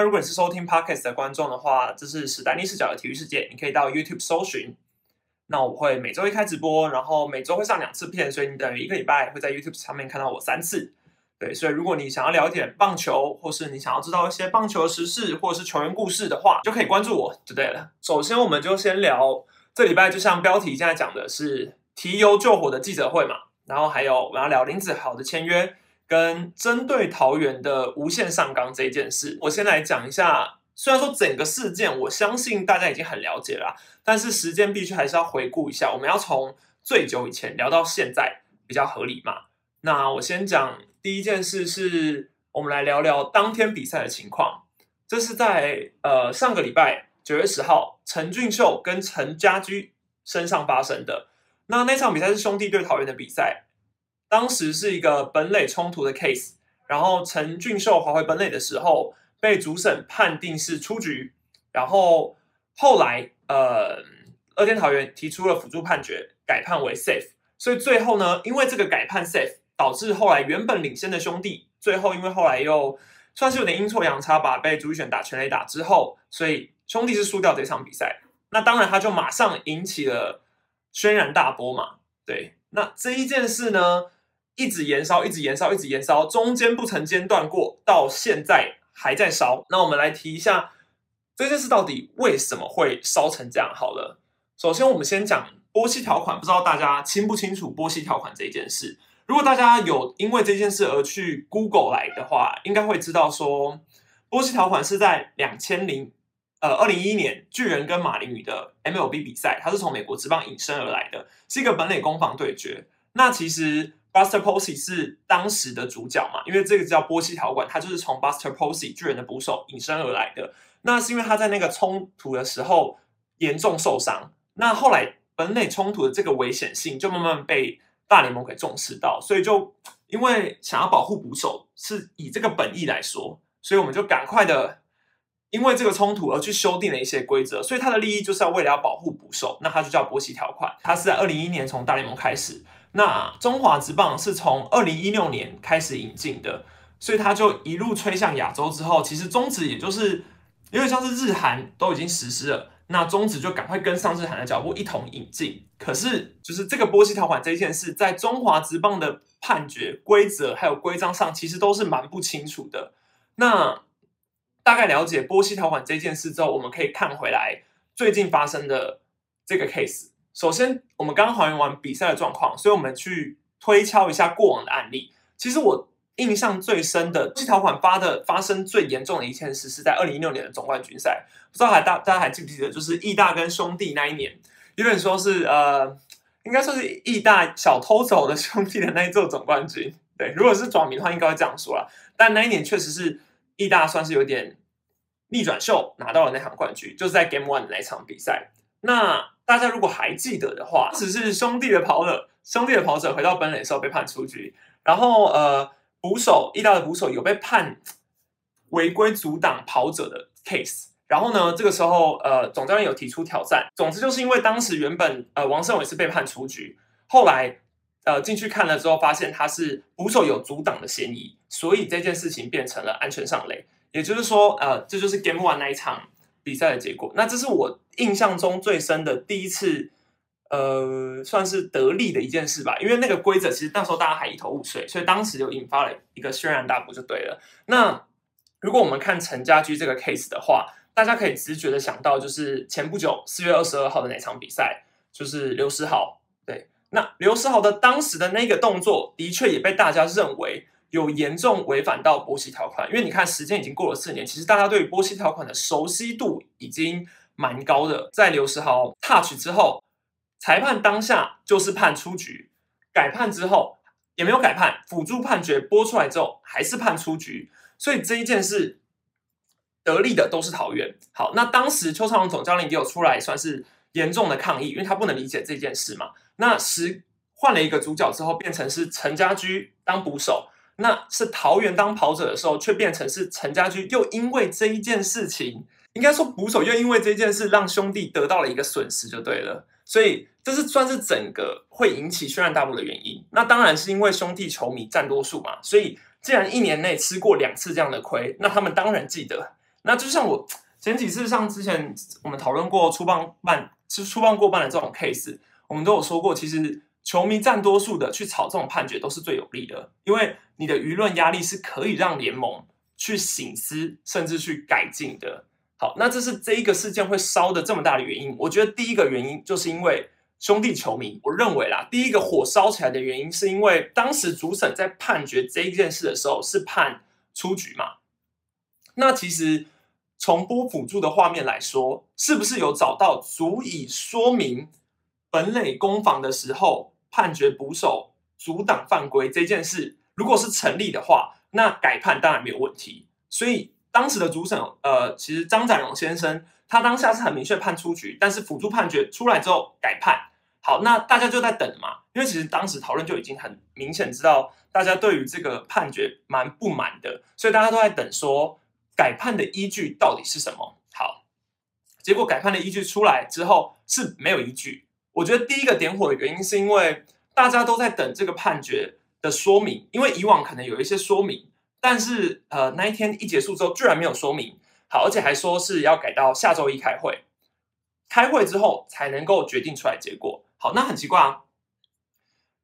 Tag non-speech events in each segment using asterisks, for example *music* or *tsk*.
那如果你是收听 podcast 的观众的话，这是史丹利视角的体育世界，你可以到 YouTube 搜寻。那我会每周一开直播，然后每周会上两次片，所以你等于一个礼拜会在 YouTube 上面看到我三次。对，所以如果你想要了解棒球，或是你想要知道一些棒球的时事，或者是球员故事的话，就可以关注我就对了。首先，我们就先聊这礼拜，就像标题现在讲的是提油救火的记者会嘛，然后还有我要聊林子豪的签约。跟针对桃园的无限上纲这一件事，我先来讲一下。虽然说整个事件，我相信大家已经很了解了，但是时间必须还是要回顾一下。我们要从最久以前聊到现在，比较合理嘛？那我先讲第一件事，是我们来聊聊当天比赛的情况。这是在呃上个礼拜九月十号，陈俊秀跟陈家驹身上发生的。那那场比赛是兄弟对桃园的比赛。当时是一个本垒冲突的 case，然后陈俊秀滑回本垒的时候，被主审判定是出局，然后后来呃，二天桃园提出了辅助判决，改判为 safe，所以最后呢，因为这个改判 safe，导致后来原本领先的兄弟，最后因为后来又算是有点阴错阳差吧，被主选打全垒打之后，所以兄弟是输掉这场比赛，那当然他就马上引起了轩然大波嘛，对，那这一件事呢？一直延烧，一直延烧，一直延烧，中间不曾间断过，到现在还在烧。那我们来提一下这件事到底为什么会烧成这样？好了，首先我们先讲波西条款，不知道大家清不清楚波西条款这一件事？如果大家有因为这件事而去 Google 来的话，应该会知道说波西条款是在两千零呃二零一一年巨人跟马林鱼的 MLB 比赛，它是从美国职棒引申而来的，是一个本垒攻防对决。那其实。Buster Posey 是当时的主角嘛？因为这个叫波西条款，它就是从 Buster Posey 巨人的捕手引申而来的。那是因为他在那个冲突的时候严重受伤，那后来本垒冲突的这个危险性就慢慢被大联盟给重视到，所以就因为想要保护捕手，是以这个本意来说，所以我们就赶快的因为这个冲突而去修订了一些规则。所以它的利益就是要为了要保护捕手，那它就叫波西条款。它是在二零一一年从大联盟开始。那中华职棒是从二零一六年开始引进的，所以它就一路吹向亚洲之后，其实中职也就是因为像是日韩都已经实施了，那中职就赶快跟上日韩的脚步一同引进。可是就是这个波西条款这件事，在中华职棒的判决规则还有规章上，其实都是蛮不清楚的。那大概了解波西条款这件事之后，我们可以看回来最近发生的这个 case。首先，我们刚还原完比赛的状况，所以我们去推敲一下过往的案例。其实我印象最深的，这条款发的发生最严重的一件事，是在二零一六年的总冠军赛。不知道还大大家还记不记得，就是义大跟兄弟那一年，有点说是呃，应该说是义大小偷走的兄弟的那一座总冠军。对，如果是转名的话，应该会这样说啦。但那一年确实是义大算是有点逆转秀拿到了那场冠军，就是在 Game One 的那场比赛。那大家如果还记得的话，只是兄弟的跑者，兄弟的跑者回到本垒的时候被判出局，然后呃，捕手意大的捕手有被判违规阻挡跑者的 case，然后呢，这个时候呃，总教练有提出挑战。总之就是因为当时原本呃王胜伟是被判出局，后来呃进去看了之后，发现他是捕手有阻挡的嫌疑，所以这件事情变成了安全上垒。也就是说，呃，这就是 Game One 那一场。比赛的结果，那这是我印象中最深的第一次，呃，算是得利的一件事吧。因为那个规则其实那时候大家还一头雾水，所以当时就引发了一个轩然大波，就对了。那如果我们看陈家驹这个 case 的话，大家可以直觉的想到，就是前不久四月二十二号的那场比赛，就是刘诗豪。对，那刘诗豪的当时的那个动作，的确也被大家认为。有严重违反到波西条款，因为你看时间已经过了四年，其实大家对于波西条款的熟悉度已经蛮高的。在刘世豪 touch 之后，裁判当下就是判出局，改判之后也没有改判，辅助判决播出来之后还是判出局，所以这一件事得利的都是桃园。好，那当时邱长龙总教练也有出来算是严重的抗议，因为他不能理解这件事嘛。那时换了一个主角之后，变成是陈家驹当捕手。那是桃园当跑者的时候，却变成是陈家驹，又因为这一件事情，应该说捕手又因为这件事让兄弟得到了一个损失，就对了。所以这是算是整个会引起轩然大波的原因。那当然是因为兄弟球迷占多数嘛，所以既然一年内吃过两次这样的亏，那他们当然记得那就像我前几次，像之前我们讨论过出棒半，是出棒过半的这种 case，我们都有说过，其实球迷占多数的去炒这种判决都是最有利的，因为你的舆论压力是可以让联盟去醒思，甚至去改进的。好，那这是这一个事件会烧的这么大的原因。我觉得第一个原因就是因为兄弟球迷，我认为啦，第一个火烧起来的原因是因为当时主审在判决这一件事的时候是判出局嘛。那其实从播辅助的画面来说，是不是有找到足以说明本垒攻防的时候判决捕手阻挡犯规这件事，如果是成立的话，那改判当然没有问题。所以。当时的主审，呃，其实张展荣先生，他当下是很明确判出局，但是辅助判决出来之后改判。好，那大家就在等嘛，因为其实当时讨论就已经很明显知道大家对于这个判决蛮不满的，所以大家都在等说改判的依据到底是什么。好，结果改判的依据出来之后是没有依据。我觉得第一个点火的原因是因为大家都在等这个判决的说明，因为以往可能有一些说明。但是，呃，那一天一结束之后，居然没有说明好，而且还说是要改到下周一开会，开会之后才能够决定出来结果。好，那很奇怪啊，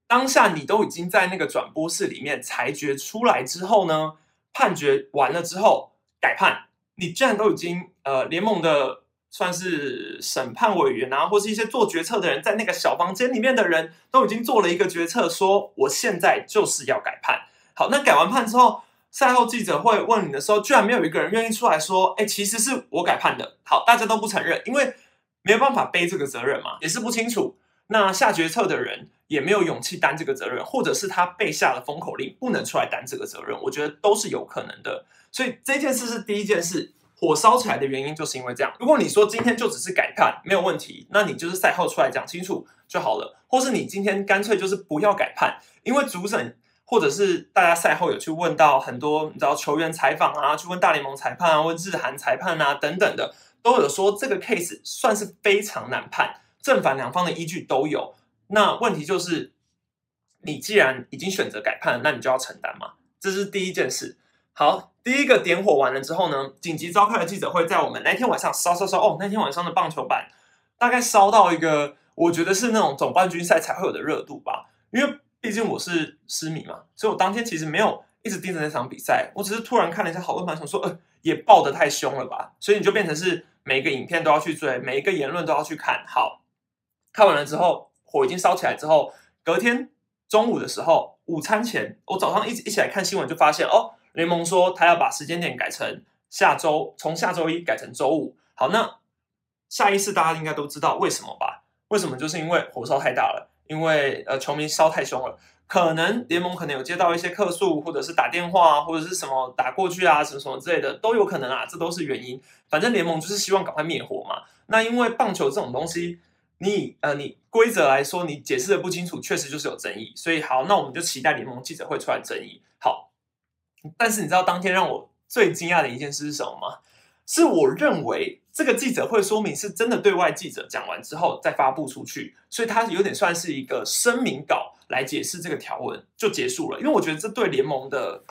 当下你都已经在那个转播室里面裁决出来之后呢，判决完了之后改判，你居然都已经呃，联盟的算是审判委员啊，或是一些做决策的人，在那个小房间里面的人都已经做了一个决策，说我现在就是要改判。好，那改完判之后。赛后记者会问你的时候，居然没有一个人愿意出来说：“哎，其实是我改判的。”好，大家都不承认，因为没有办法背这个责任嘛，也是不清楚。那下决策的人也没有勇气担这个责任，或者是他被下了封口令，不能出来担这个责任。我觉得都是有可能的。所以这件事是第一件事，火烧起来的原因就是因为这样。如果你说今天就只是改判没有问题，那你就是赛后出来讲清楚就好了，或是你今天干脆就是不要改判，因为主审。或者是大家赛后有去问到很多，你知道球员采访啊，去问大联盟裁判啊，问日韩裁判啊等等的，都有说这个 case 算是非常难判，正反两方的依据都有。那问题就是，你既然已经选择改判，那你就要承担嘛，这是第一件事。好，第一个点火完了之后呢，紧急召开了记者会，在我们那天晚上烧烧烧哦，那天晚上的棒球版大概烧到一个，我觉得是那种总冠军赛才会有的热度吧，因为。毕竟我是失迷嘛，所以我当天其实没有一直盯着那场比赛，我只是突然看了一下好多盘，想说，呃，也爆得太凶了吧，所以你就变成是每一个影片都要去追，每一个言论都要去看。好，看完了之后，火已经烧起来之后，隔天中午的时候，午餐前，我早上一一起来看新闻，就发现哦，联盟说他要把时间点改成下周，从下周一改成周五。好，那下一次大家应该都知道为什么吧？为什么？就是因为火烧太大了。因为呃球迷烧太凶了，可能联盟可能有接到一些客诉，或者是打电话或者是什么打过去啊，什么什么之类的都有可能啊，这都是原因。反正联盟就是希望赶快灭火嘛。那因为棒球这种东西，你呃你规则来说你解释的不清楚，确实就是有争议。所以好，那我们就期待联盟记者会出来争议。好，但是你知道当天让我最惊讶的一件事是什么吗？是我认为。这个记者会说明是真的对外记者讲完之后再发布出去，所以它有点算是一个声明稿来解释这个条文就结束了。因为我觉得这对联盟的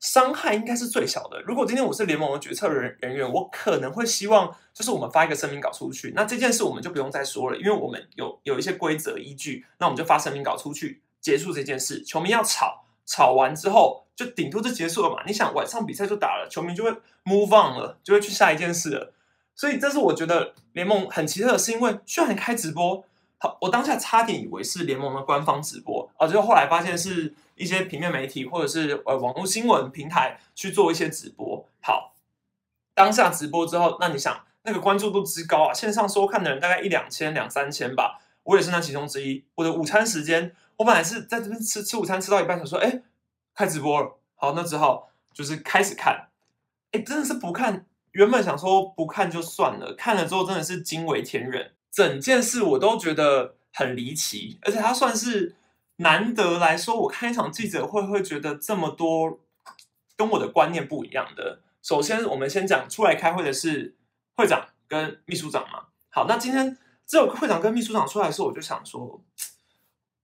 伤害应该是最小的。如果今天我是联盟的决策人人员，我可能会希望就是我们发一个声明稿出去，那这件事我们就不用再说了，因为我们有有一些规则依据，那我们就发声明稿出去结束这件事。球迷要吵，吵完之后就顶多就结束了嘛。你想晚上比赛就打了，球迷就会 move on 了，就会去下一件事了。所以这是我觉得联盟很奇特的是，因为居然开直播，好，我当下差点以为是联盟的官方直播，啊，就后来发现是一些平面媒体或者是呃网络新闻平台去做一些直播。好，当下直播之后，那你想那个关注度之高啊，线上收看的人大概一两千两三千吧，我也是那其中之一。我的午餐时间，我本来是在这边吃吃午餐，吃到一半想说，哎，开直播了，好，那只好就是开始看，哎，真的是不看。原本想说不看就算了，看了之后真的是惊为天人，整件事我都觉得很离奇，而且它算是难得来说，我看一场记者会会觉得这么多跟我的观念不一样的。首先，我们先讲出来开会的是会长跟秘书长嘛。好，那今天只有会长跟秘书长出来的时候，我就想说，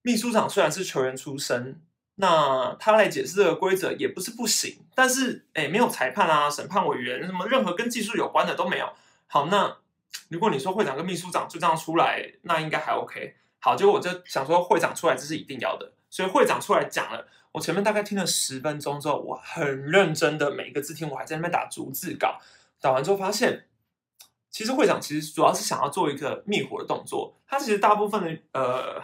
秘书长虽然是球员出身，那他来解释这个规则也不是不行，但是哎，没有裁判啊、审判委员什么，任何跟技术有关的都没有。好，那如果你说会长跟秘书长就这样出来，那应该还 OK。好，结果我就想说会长出来这是一定要的，所以会长出来讲了。我前面大概听了十分钟之后，我很认真的每一个字听，我还在那边打逐字稿。打完之后发现，其实会长其实主要是想要做一个灭火的动作。他其实大部分的呃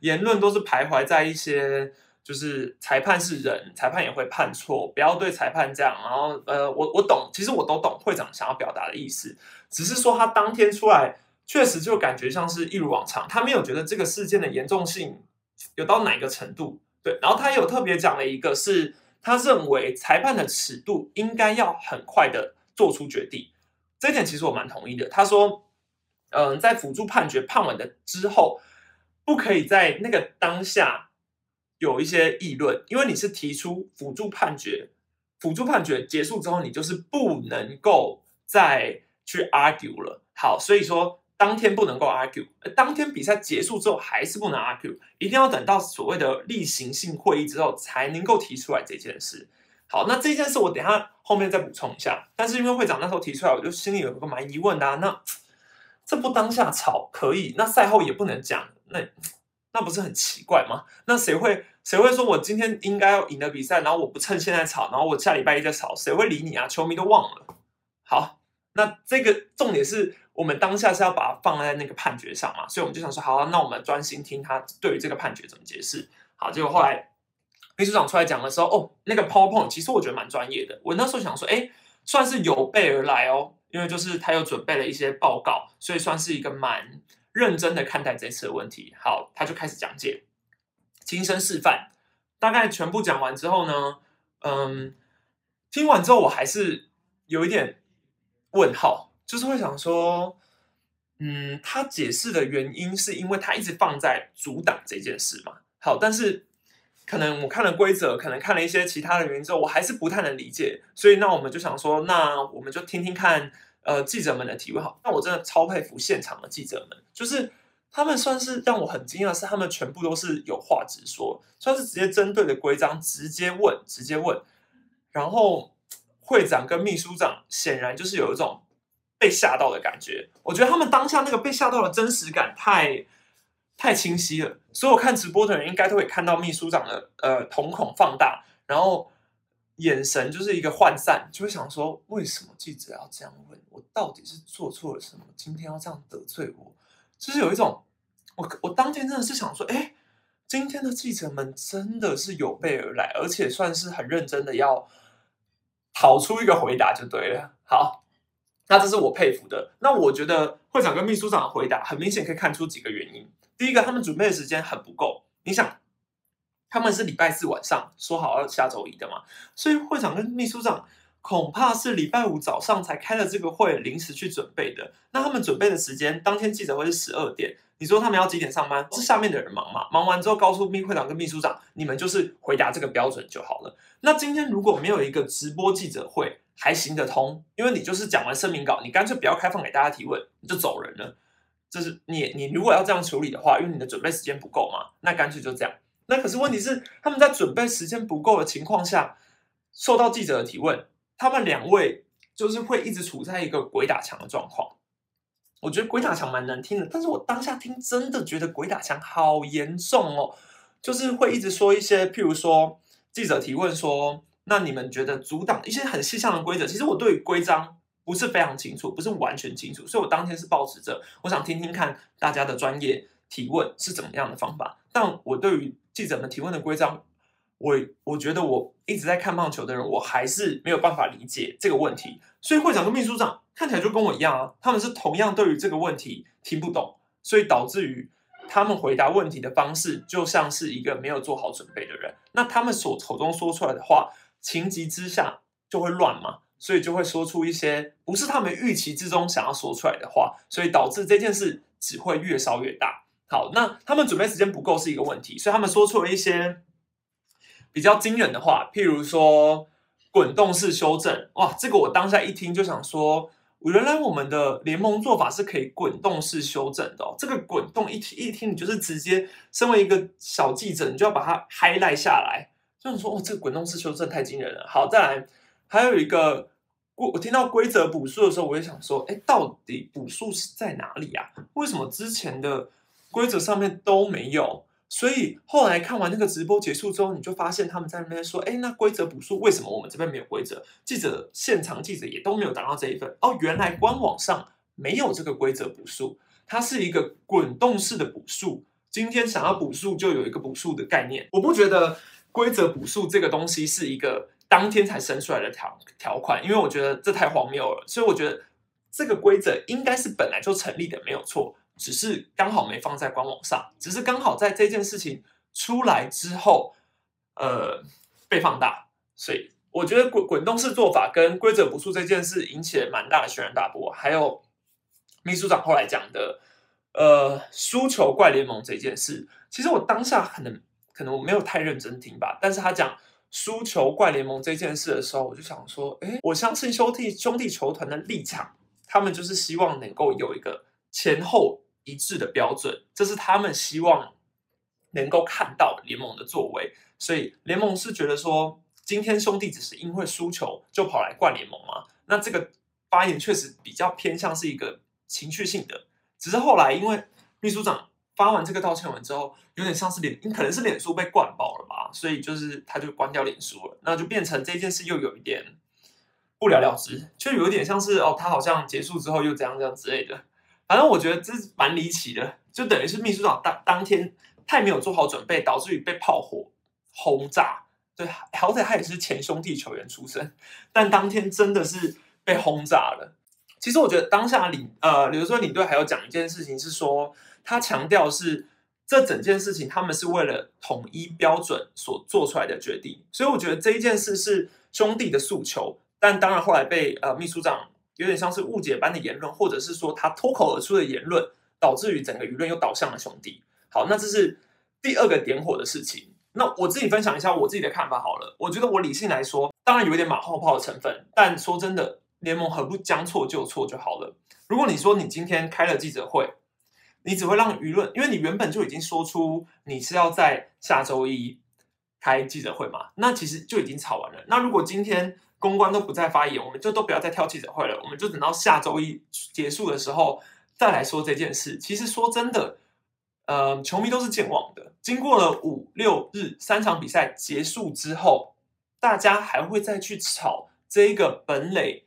言论都是徘徊在一些。就是裁判是人，裁判也会判错，不要对裁判这样。然后，呃，我我懂，其实我都懂会长想要表达的意思，只是说他当天出来，确实就感觉像是一如往常，他没有觉得这个事件的严重性有到哪一个程度。对，然后他有特别讲了一个，是他认为裁判的尺度应该要很快的做出决定，这点其实我蛮同意的。他说，嗯，在辅助判决判完的之后，不可以在那个当下。有一些议论，因为你是提出辅助判决，辅助判决结束之后，你就是不能够再去 argue 了。好，所以说当天不能够 argue，当天比赛结束之后还是不能 argue，一定要等到所谓的例行性会议之后才能够提出来这件事。好，那这件事我等下后面再补充一下。但是因为会长那时候提出来，我就心里有一个蛮疑问的啊。那这不当下吵可以，那赛后也不能讲，那那不是很奇怪吗？那谁会？谁会说我今天应该要赢的比赛，然后我不趁现在吵，然后我下礼拜一再吵，谁会理你啊？球迷都忘了。好，那这个重点是我们当下是要把它放在那个判决上嘛，所以我们就想说，好，那我们专心听他对于这个判决怎么解释。好，结果后来秘书长出来讲的时候，哦，那个 POPO 其实我觉得蛮专业的。我那时候想说，哎，算是有备而来哦，因为就是他又准备了一些报告，所以算是一个蛮认真的看待这次的问题。好，他就开始讲解。亲身示范，大概全部讲完之后呢，嗯，听完之后我还是有一点问号，就是会想说，嗯，他解释的原因是因为他一直放在阻挡这件事嘛。好，但是可能我看了规则，可能看了一些其他的原因之后，我还是不太能理解。所以那我们就想说，那我们就听听看，呃，记者们的提问。好，那我真的超佩服现场的记者们，就是。他们算是让我很惊讶，是他们全部都是有话直说，算是直接针对的规章直接问，直接问。然后会长跟秘书长显然就是有一种被吓到的感觉。我觉得他们当下那个被吓到的真实感太太清晰了，所有看直播的人应该都会看到秘书长的呃瞳孔放大，然后眼神就是一个涣散，就会想说：为什么记者要这样问我？到底是做错了什么？今天要这样得罪我？就是有一种，我我当天真的是想说，哎，今天的记者们真的是有备而来，而且算是很认真的要讨出一个回答就对了。好，那这是我佩服的。那我觉得会长跟秘书长的回答很明显可以看出几个原因。第一个，他们准备的时间很不够。你想，他们是礼拜四晚上说好要下周一的嘛，所以会长跟秘书长。恐怕是礼拜五早上才开了这个会，临时去准备的。那他们准备的时间，当天记者会是十二点。你说他们要几点上班？是下面的人忙嘛？忙完之后告诉秘会长跟秘书长，你们就是回答这个标准就好了。那今天如果没有一个直播记者会，还行得通，因为你就是讲完声明稿，你干脆不要开放给大家提问，你就走人了。这是你你如果要这样处理的话，因为你的准备时间不够嘛，那干脆就这样。那可是问题是，他们在准备时间不够的情况下，受到记者的提问。他们两位就是会一直处在一个鬼打墙的状况，我觉得鬼打墙蛮难听的，但是我当下听真的觉得鬼打墙好严重哦，就是会一直说一些，譬如说记者提问说，那你们觉得阻挡一些很细项的规则，其实我对于规章不是非常清楚，不是完全清楚，所以我当天是保持着我想听听看大家的专业提问是怎么样的方法，但我对于记者们提问的规章。我我觉得我一直在看棒球的人，我还是没有办法理解这个问题。所以会长跟秘书长看起来就跟我一样啊，他们是同样对于这个问题听不懂，所以导致于他们回答问题的方式就像是一个没有做好准备的人。那他们所口中说出来的话，情急之下就会乱嘛，所以就会说出一些不是他们预期之中想要说出来的话，所以导致这件事只会越烧越大。好，那他们准备时间不够是一个问题，所以他们说出了一些。比较惊人的话，譬如说滚动式修正，哇，这个我当下一听就想说，原来我们的联盟做法是可以滚动式修正的哦。这个滚动一听一听，你就是直接身为一个小记者，你就要把它 highlight 下来，就是说哦，这个滚动式修正太惊人了。好，再来还有一个，我我听到规则补数的时候，我也想说，哎，到底补数是在哪里啊？为什么之前的规则上面都没有？所以后来看完那个直播结束之后，你就发现他们在那边说：“哎，那规则补数为什么我们这边没有规则？记者现场记者也都没有达到这一份哦。原来官网上没有这个规则补数，它是一个滚动式的补数。今天想要补数，就有一个补数的概念。我不觉得规则补数这个东西是一个当天才生出来的条条款，因为我觉得这太荒谬了。所以我觉得这个规则应该是本来就成立的，没有错。”只是刚好没放在官网上，只是刚好在这件事情出来之后，呃，被放大。所以我觉得滚滚动式做法跟规则不数这件事引起了蛮大的轩然大波。还有秘书长后来讲的，呃，输球怪联盟这件事，其实我当下可能可能我没有太认真听吧。但是他讲输球怪联盟这件事的时候，我就想说，哎，我相信兄弟兄弟球团的立场，他们就是希望能够有一个前后。一致的标准，这是他们希望能够看到联盟的作为。所以联盟是觉得说，今天兄弟只是因为输球就跑来灌联盟吗？那这个发言确实比较偏向是一个情绪性的。只是后来因为秘书长发完这个道歉文之后，有点像是脸，可能是脸书被灌爆了吧，所以就是他就关掉脸书了，那就变成这件事又有一点不了了之，就有点像是哦，他好像结束之后又怎样这样之类的。反正我觉得这是蛮离奇的，就等于是秘书长当当天太没有做好准备，导致于被炮火轰炸。对，好歹他也是前兄弟球员出身，但当天真的是被轰炸了。其实我觉得当下领呃，比如说领队还有讲一件事情，是说他强调是这整件事情他们是为了统一标准所做出来的决定，所以我觉得这一件事是兄弟的诉求，但当然后来被呃秘书长。有点像是误解般的言论，或者是说他脱口而出的言论，导致于整个舆论又倒向了兄弟。好，那这是第二个点火的事情。那我自己分享一下我自己的看法好了。我觉得我理性来说，当然有一点马后炮的成分，但说真的，联盟何不将错就错就好了。如果你说你今天开了记者会，你只会让舆论，因为你原本就已经说出你是要在下周一开记者会嘛，那其实就已经吵完了。那如果今天，公关都不再发言，我们就都不要再挑记者会了，我们就等到下周一结束的时候再来说这件事。其实说真的，呃，球迷都是健忘的。经过了五六日三场比赛结束之后，大家还会再去吵这一个本垒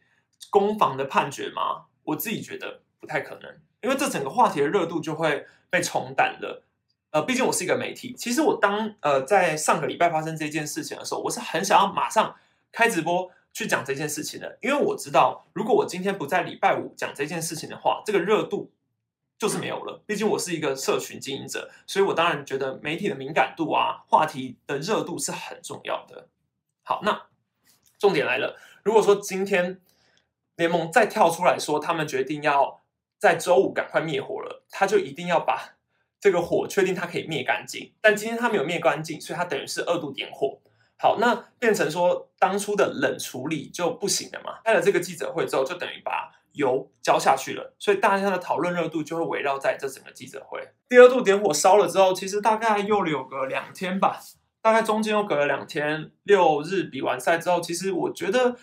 攻防的判决吗？我自己觉得不太可能，因为这整个话题的热度就会被冲淡了。呃，毕竟我是一个媒体，其实我当呃在上个礼拜发生这件事情的时候，我是很想要马上开直播。去讲这件事情的，因为我知道，如果我今天不在礼拜五讲这件事情的话，这个热度就是没有了。毕竟我是一个社群经营者，所以我当然觉得媒体的敏感度啊，话题的热度是很重要的。好，那重点来了，如果说今天联盟再跳出来说，他们决定要在周五赶快灭火了，他就一定要把这个火确定它可以灭干净。但今天它没有灭干净，所以它等于是二度点火。好，那变成说当初的冷处理就不行了嘛？开了这个记者会之后，就等于把油浇下去了，所以大家的讨论热度就会围绕在这整个记者会。第二度点火烧了之后，其实大概又有个两天吧，大概中间又隔了两天，六日比完赛之后，其实我觉得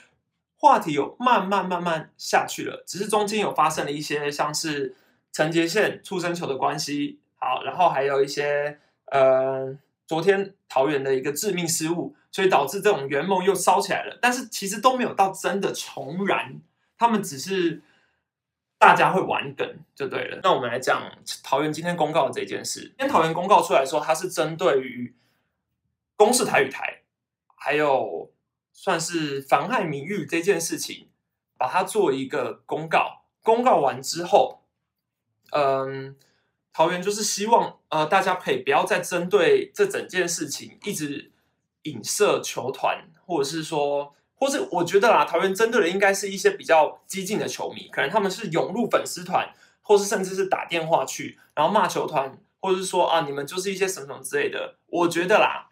话题有慢慢慢慢下去了，只是中间有发生了一些像是陈杰宪出生球的关系，好，然后还有一些呃。昨天桃园的一个致命失误，所以导致这种圆梦又烧起来了。但是其实都没有到真的重燃，他们只是大家会玩梗就对了。那我们来讲桃园今天公告的这件事。今天桃园公告出来说，它是针对于公视台语台，还有算是妨害名誉这件事情，把它做一个公告。公告完之后，嗯。桃园就是希望，呃，大家可以不要再针对这整件事情一直影射球团，或者是说，或是我觉得啦，桃园针对的应该是一些比较激进的球迷，可能他们是涌入粉丝团，或是甚至是打电话去，然后骂球团，或者是说啊，你们就是一些什么什么之类的。我觉得啦，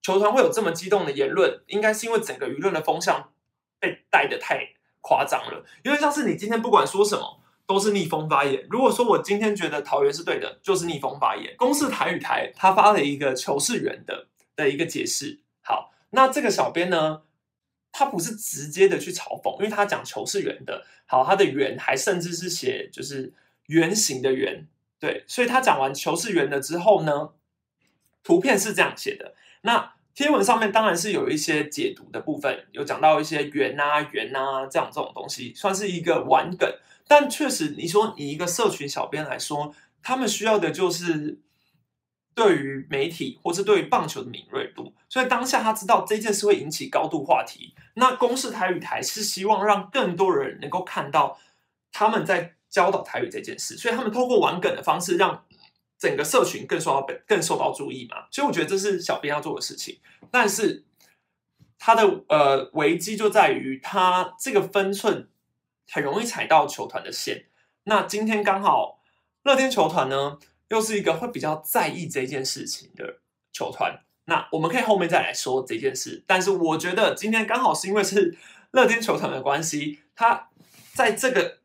球团会有这么激动的言论，应该是因为整个舆论的风向被带的太夸张了，因为像是你今天不管说什么都是逆风发言。如果说我今天觉得桃园是对的，就是逆风发言。公视台语台他发了一个求是圆的的一个解释。好，那这个小编呢，他不是直接的去嘲讽，因为他讲求是圆的。好，他的圆还甚至是写就是圆形的圆，对，所以他讲完求是圆的之后呢，图片是这样写的。那贴文上面当然是有一些解读的部分，有讲到一些圆啊、圆啊这样这种东西，算是一个玩梗。但确实，你说以一个社群小编来说，他们需要的就是对于媒体或是对于棒球的敏锐度。所以当下他知道这件事会引起高度话题，那公视台语台是希望让更多人能够看到他们在教导台语这件事，所以他们透过玩梗的方式让。整个社群更受到更受到注意嘛，所以我觉得这是小编要做的事情。但是他的呃危机就在于他这个分寸很容易踩到球团的线。那今天刚好乐天球团呢，又是一个会比较在意这件事情的球团。那我们可以后面再来说这件事。但是我觉得今天刚好是因为是乐天球团的关系，他在这个。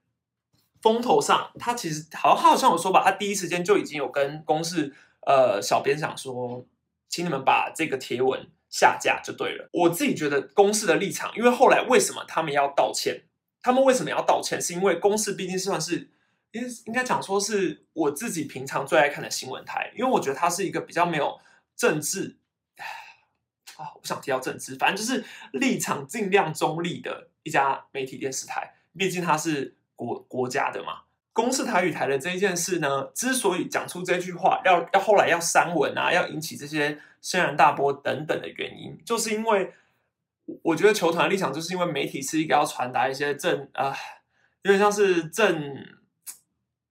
风头上，他其实好，他好像有说吧，他第一时间就已经有跟公司呃小编想说，请你们把这个贴文下架就对了。我自己觉得公司的立场，因为后来为什么他们要道歉？他们为什么要道歉？是因为公司毕竟算是，应应该讲说是我自己平常最爱看的新闻台，因为我觉得它是一个比较没有政治啊，我不想提到政治，反正就是立场尽量中立的一家媒体电视台，毕竟它是。国国家的嘛，公视台语台的这一件事呢，之所以讲出这句话，要要后来要删文啊，要引起这些轩然大波等等的原因，就是因为我觉得球团的立场，就是因为媒体是一个要传达一些正啊，有点像是正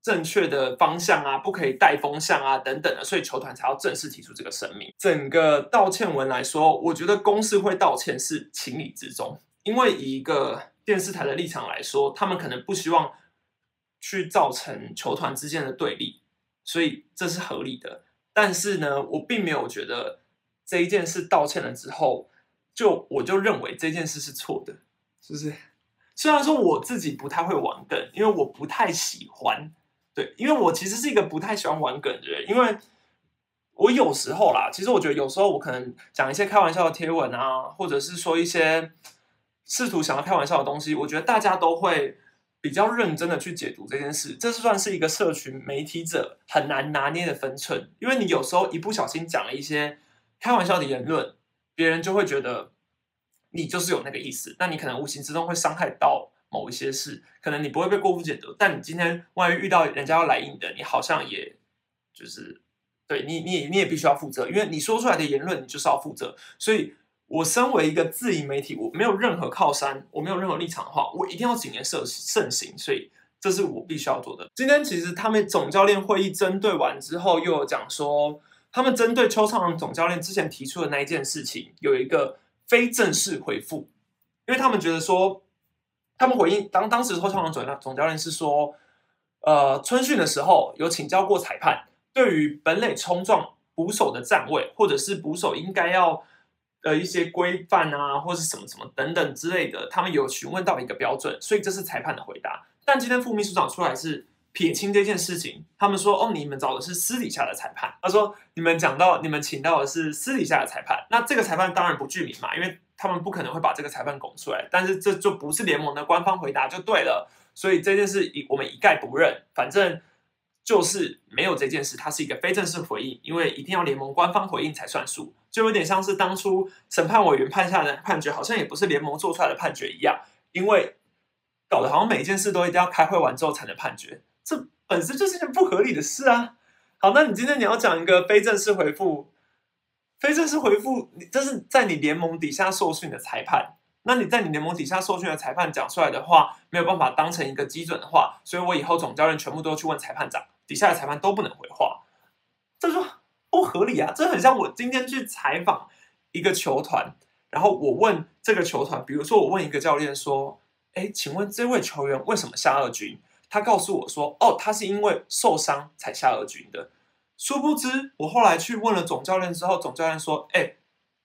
正确的方向啊，不可以带风向啊等等的，所以球团才要正式提出这个声明。整个道歉文来说，我觉得公司会道歉是情理之中，因为以一个。电视台的立场来说，他们可能不希望去造成球团之间的对立，所以这是合理的。但是呢，我并没有觉得这一件事道歉了之后，就我就认为这件事是错的，是不是？虽然说我自己不太会玩梗，因为我不太喜欢，对，因为我其实是一个不太喜欢玩梗的人，因为我有时候啦，其实我觉得有时候我可能讲一些开玩笑的贴文啊，或者是说一些。试图想要开玩笑的东西，我觉得大家都会比较认真的去解读这件事，这是算是一个社群媒体者很难拿捏的分寸，因为你有时候一不小心讲了一些开玩笑的言论，别人就会觉得你就是有那个意思，那你可能无形之中会伤害到某一些事，可能你不会被过度解读，但你今天万一遇到人家要来硬的，你好像也就是对你，你也你也必须要负责，因为你说出来的言论你就是要负责，所以。我身为一个自营媒体，我没有任何靠山，我没有任何立场的话，我一定要谨言慎慎行，所以这是我必须要做的。今天其实他们总教练会议针对完之后，又有讲说，他们针对邱昌荣总教练之前提出的那一件事情，有一个非正式回复，因为他们觉得说，他们回应当当时邱昌荣总总教练是说，呃，春训的时候有请教过裁判，对于本垒冲撞捕手的站位，或者是捕手应该要。的一些规范啊，或是什么什么等等之类的，他们有询问到一个标准，所以这是裁判的回答。但今天副秘书长出来是撇清这件事情，他们说：“哦，你们找的是私底下的裁判。”他说：“你们讲到你们请到的是私底下的裁判，那这个裁判当然不具名嘛，因为他们不可能会把这个裁判拱出来。但是这就不是联盟的官方回答就对了，所以这件事一我们一概不认，反正。”就是没有这件事，它是一个非正式回应，因为一定要联盟官方回应才算数，就有点像是当初审判委员判下的判决，好像也不是联盟做出来的判决一样，因为搞得好像每一件事都一定要开会完之后才能判决，这本身就是一件不合理的事啊。好，那你今天你要讲一个非正式回复，非正式回复，你这是在你联盟底下受训的裁判。那你在你联盟底下受训的裁判讲出来的话，没有办法当成一个基准的话，所以我以后总教练全部都去问裁判长，底下的裁判都不能回话，这说不合理啊！这很像我今天去采访一个球团，然后我问这个球团，比如说我问一个教练说：“哎，请问这位球员为什么下二军？”他告诉我说：“哦，他是因为受伤才下二军的。”殊不知，我后来去问了总教练之后，总教练说：“哎。”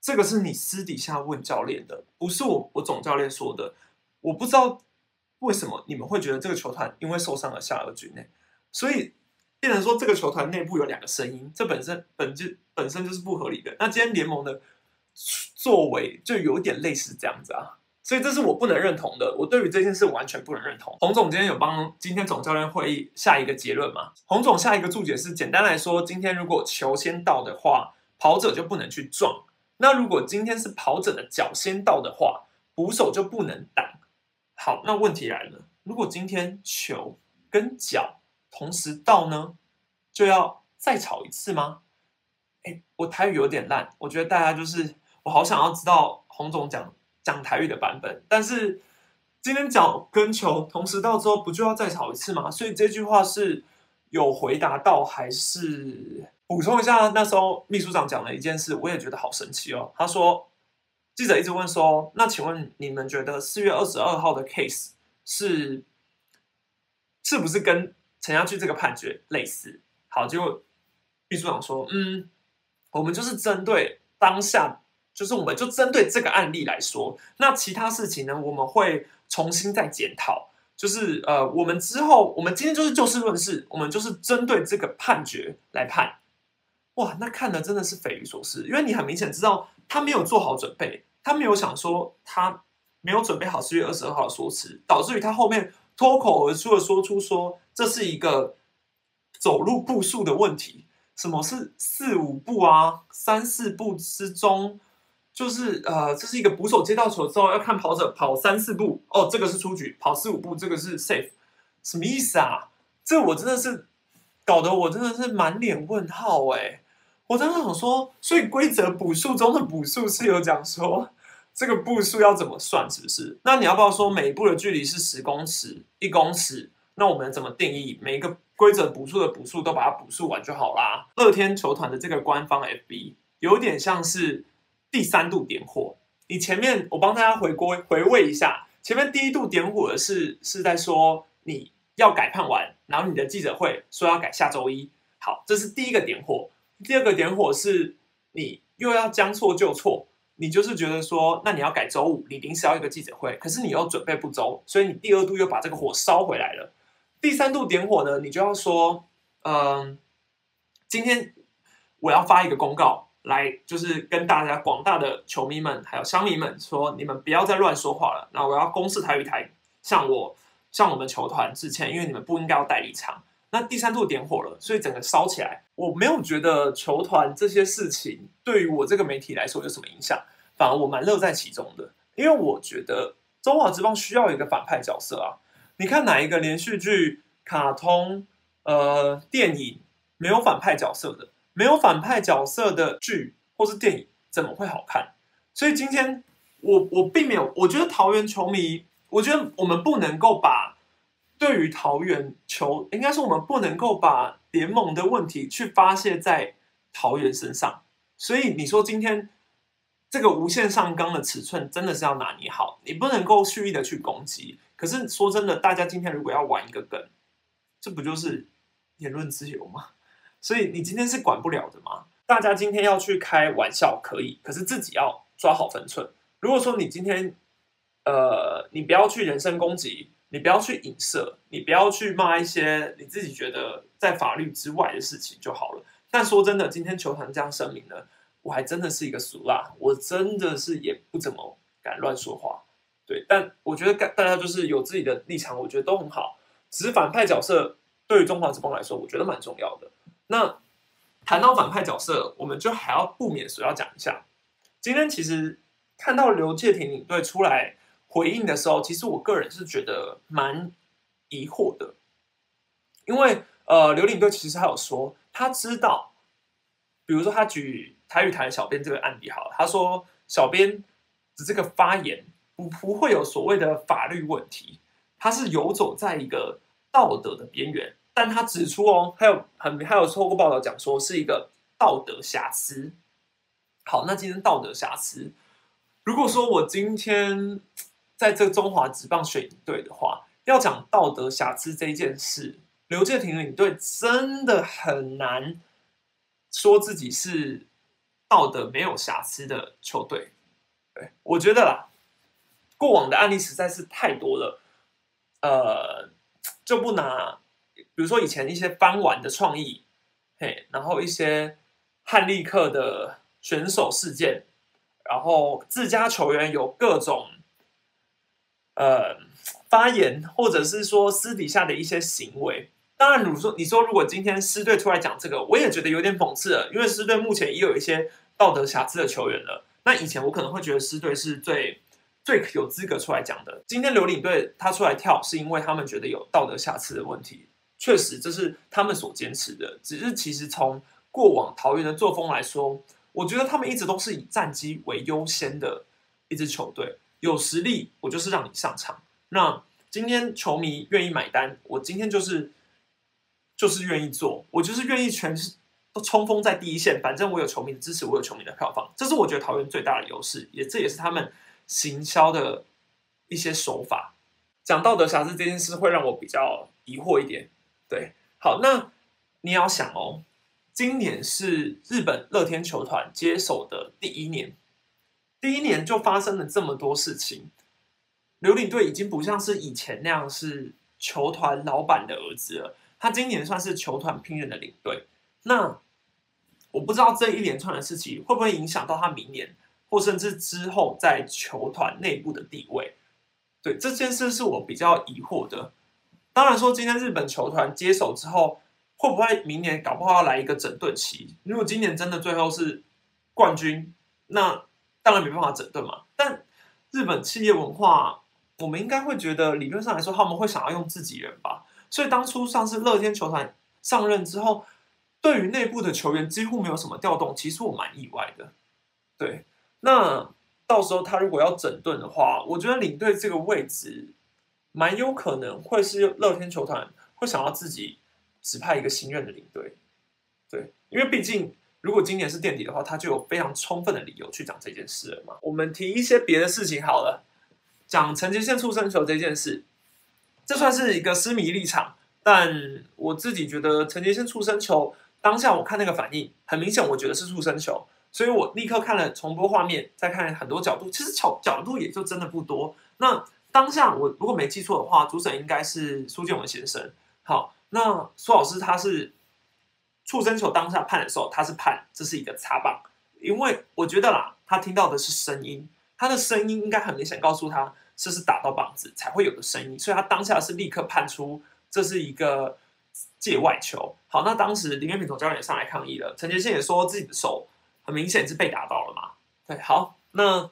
这个是你私底下问教练的，不是我我总教练说的。我不知道为什么你们会觉得这个球团因为受伤而下二军呢？所以变成说这个球团内部有两个声音，这本身本就本身就是不合理的。那今天联盟的作为就有点类似这样子啊，所以这是我不能认同的。我对于这件事完全不能认同。洪总今天有帮今天总教练会议下一个结论吗？洪总下一个注解是：简单来说，今天如果球先到的话，跑者就不能去撞；那如果今天是跑者的脚先到的话，捕手就不能挡。好，那问题来了，如果今天球跟脚同时到呢，就要再吵一次吗？哎，我台语有点烂，我觉得大家就是我好想要知道洪总讲讲台语的版本。但是今天脚跟球同时到之后，不就要再吵一次吗？所以这句话是有回答到还是补充一下？那时候秘书长讲了一件事，我也觉得好神奇哦。他说。记者一直问说：“那请问你们觉得四月二十二号的 case 是是不是跟陈家驹这个判决类似？”好，结果秘书长说：“嗯，我们就是针对当下，就是我们就针对这个案例来说。那其他事情呢，我们会重新再检讨。就是呃，我们之后，我们今天就是就事论事，我们就是针对这个判决来判。哇，那看的真的是匪夷所思，因为你很明显知道。”他没有做好准备，他没有想说他没有准备好四月二十二号的说辞，导致于他后面脱口而出的说出说这是一个走路步数的问题。什么是四五步啊？三四步之中，就是呃，这是一个捕手接到球之后要看跑者跑三四步哦，这个是出局；跑四五步，这个是 safe。什么意思啊？这我真的是搞得我真的是满脸问号哎。我当时想说，所以规则补数中的补数是有讲说这个步数要怎么算，是不是？那你要不要说每一步的距离是十公尺、一公尺？那我们怎么定义每一个规则补数的补数都把它补数完就好啦？乐天球团的这个官方 FB 有点像是第三度点火。你前面我帮大家回归回味一下，前面第一度点火的是是在说你要改判完，然后你的记者会说要改下周一。好，这是第一个点火。第二个点火是你又要将错就错，你就是觉得说，那你要改周五，你临时要一个记者会，可是你又准备不周，所以你第二度又把这个火烧回来了。第三度点火呢，你就要说，嗯，今天我要发一个公告来，就是跟大家广大的球迷们还有乡民们说，你们不要再乱说话了。那我要公示台语台向我向我们球团致歉，因为你们不应该要代理场。那第三度点火了，所以整个烧起来。我没有觉得球团这些事情对于我这个媒体来说有什么影响，反而我蛮乐在其中的。因为我觉得中华之邦需要一个反派角色啊！你看哪一个连续剧、卡通、呃电影没有反派角色的？没有反派角色的剧或是电影怎么会好看？所以今天我我并没有，我觉得桃园球迷，我觉得我们不能够把。对于桃园球，应该说我们不能够把联盟的问题去发泄在桃园身上，所以你说今天这个无限上纲的尺寸真的是要拿捏好，你不能够蓄意的去攻击。可是说真的，大家今天如果要玩一个梗，这不就是言论自由吗？所以你今天是管不了的吗？大家今天要去开玩笑可以，可是自己要抓好分寸。如果说你今天，呃，你不要去人身攻击。你不要去影射，你不要去骂一些你自己觉得在法律之外的事情就好了。但说真的，今天球团这样声明呢，我还真的是一个俗辣，我真的是也不怎么敢乱说话。对，但我觉得大家就是有自己的立场，我觉得都很好。只是反派角色对于中华职棒来说，我觉得蛮重要的。那谈到反派角色，我们就还要不免所要讲一下。今天其实看到刘介廷领队出来。回应的时候，其实我个人是觉得蛮疑惑的，因为呃，刘领队其实他有说，他知道，比如说他举台语台小编这个案例，好了，他说小编的这个发言不不会有所谓的法律问题，他是游走在一个道德的边缘，但他指出哦，还有很还有透过报道讲说是一个道德瑕疵。好，那今天道德瑕疵，如果说我今天。在这中华职棒选领队的话，要讲道德瑕疵这件事，刘建廷领队真的很难说自己是道德没有瑕疵的球队。对我觉得啦，过往的案例实在是太多了。呃，就不拿，比如说以前一些翻玩的创意，嘿，然后一些汉利克的选手事件，然后自家球员有各种呃发言，或者是说私底下的一些行为。当然，如说你说如果今天狮队出来讲这个，我也觉得有点讽刺了，因为狮队目前也有一些道德瑕疵的球员了。那以前我可能会觉得狮队是最最有资格出来讲的。今天刘领队他出来跳，是因为他们觉得有道德瑕疵的问题，确实这是他们所坚持的。只是其实从过往桃园的作风来说，我觉得他们一直都是以战绩为优先的一支球队。有实力，我就是让你上场。那今天球迷愿意买单，我今天就是。就是愿意做，我就是愿意全都冲锋在第一线。反正我有球迷的支持，我有球迷的票房，这是我觉得桃园最大的优势，也这也是他们行销的一些手法。讲道德瑕疵这件事会让我比较疑惑一点。对，好，那你要想哦，今年是日本乐天球团接手的第一年，第一年就发生了这么多事情。刘领队已经不像是以前那样是球团老板的儿子了。他今年算是球团拼人的领队，那我不知道这一连串的事情会不会影响到他明年，或甚至之后在球团内部的地位。对这件事是我比较疑惑的。当然说，今天日本球团接手之后，会不会明年搞不好要来一个整顿期？如果今年真的最后是冠军，那当然没办法整顿嘛。但日本企业文化，我们应该会觉得理论上来说，他们会想要用自己人吧。所以当初上次乐天球团上任之后，对于内部的球员几乎没有什么调动，其实我蛮意外的。对，那到时候他如果要整顿的话，我觉得领队这个位置蛮有可能会是乐天球团会想要自己指派一个新任的领队。对，因为毕竟如果今年是垫底的话，他就有非常充分的理由去讲这件事了嘛。我们提一些别的事情好了，讲陈杰宪出生球这件事。这算是一个私迷立场，但我自己觉得陈杰宪出生球当下我看那个反应很明显，我觉得是出生球，所以我立刻看了重播画面，再看很多角度，其实角角度也就真的不多。那当下我如果没记错的话，主审应该是苏建文先生。好，那苏老师他是触身球当下判的时候，他是判这是一个擦棒，因为我觉得啦，他听到的是声音，他的声音应该很明显告诉他。这是打到棒子才会有的声音，所以他当下是立刻判出这是一个界外球。好，那当时林元平总教练上来抗议了，陈杰宪也说自己的手很明显是被打到了嘛。对，好，那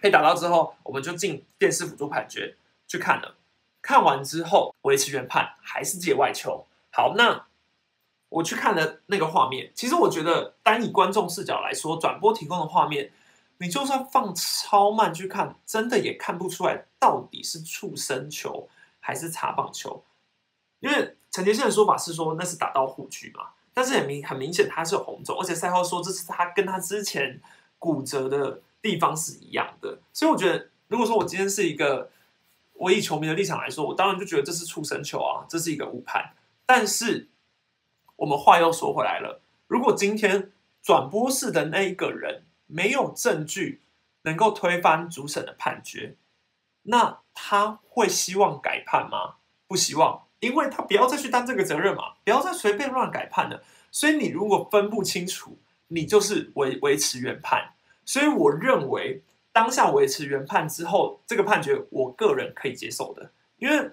被打到之后，我们就进电视辅助判决去看了。看完之后，维持原判还是界外球。好，那我去看了那个画面，其实我觉得单以观众视角来说，转播提供的画面。你就算放超慢去看，真的也看不出来到底是触身球还是擦棒球，因为陈杰宪的说法是说那是打到护具嘛，但是很明很明显他是有红肿，而且赛后说这是他跟他之前骨折的地方是一样的，所以我觉得如果说我今天是一个我以球迷的立场来说，我当然就觉得这是触身球啊，这是一个误判。但是我们话又说回来了，如果今天转播室的那一个人。没有证据能够推翻主审的判决，那他会希望改判吗？不希望，因为他不要再去担这个责任嘛，不要再随便乱改判了。所以你如果分不清楚，你就是维维持原判。所以我认为当下维持原判之后，这个判决我个人可以接受的，因为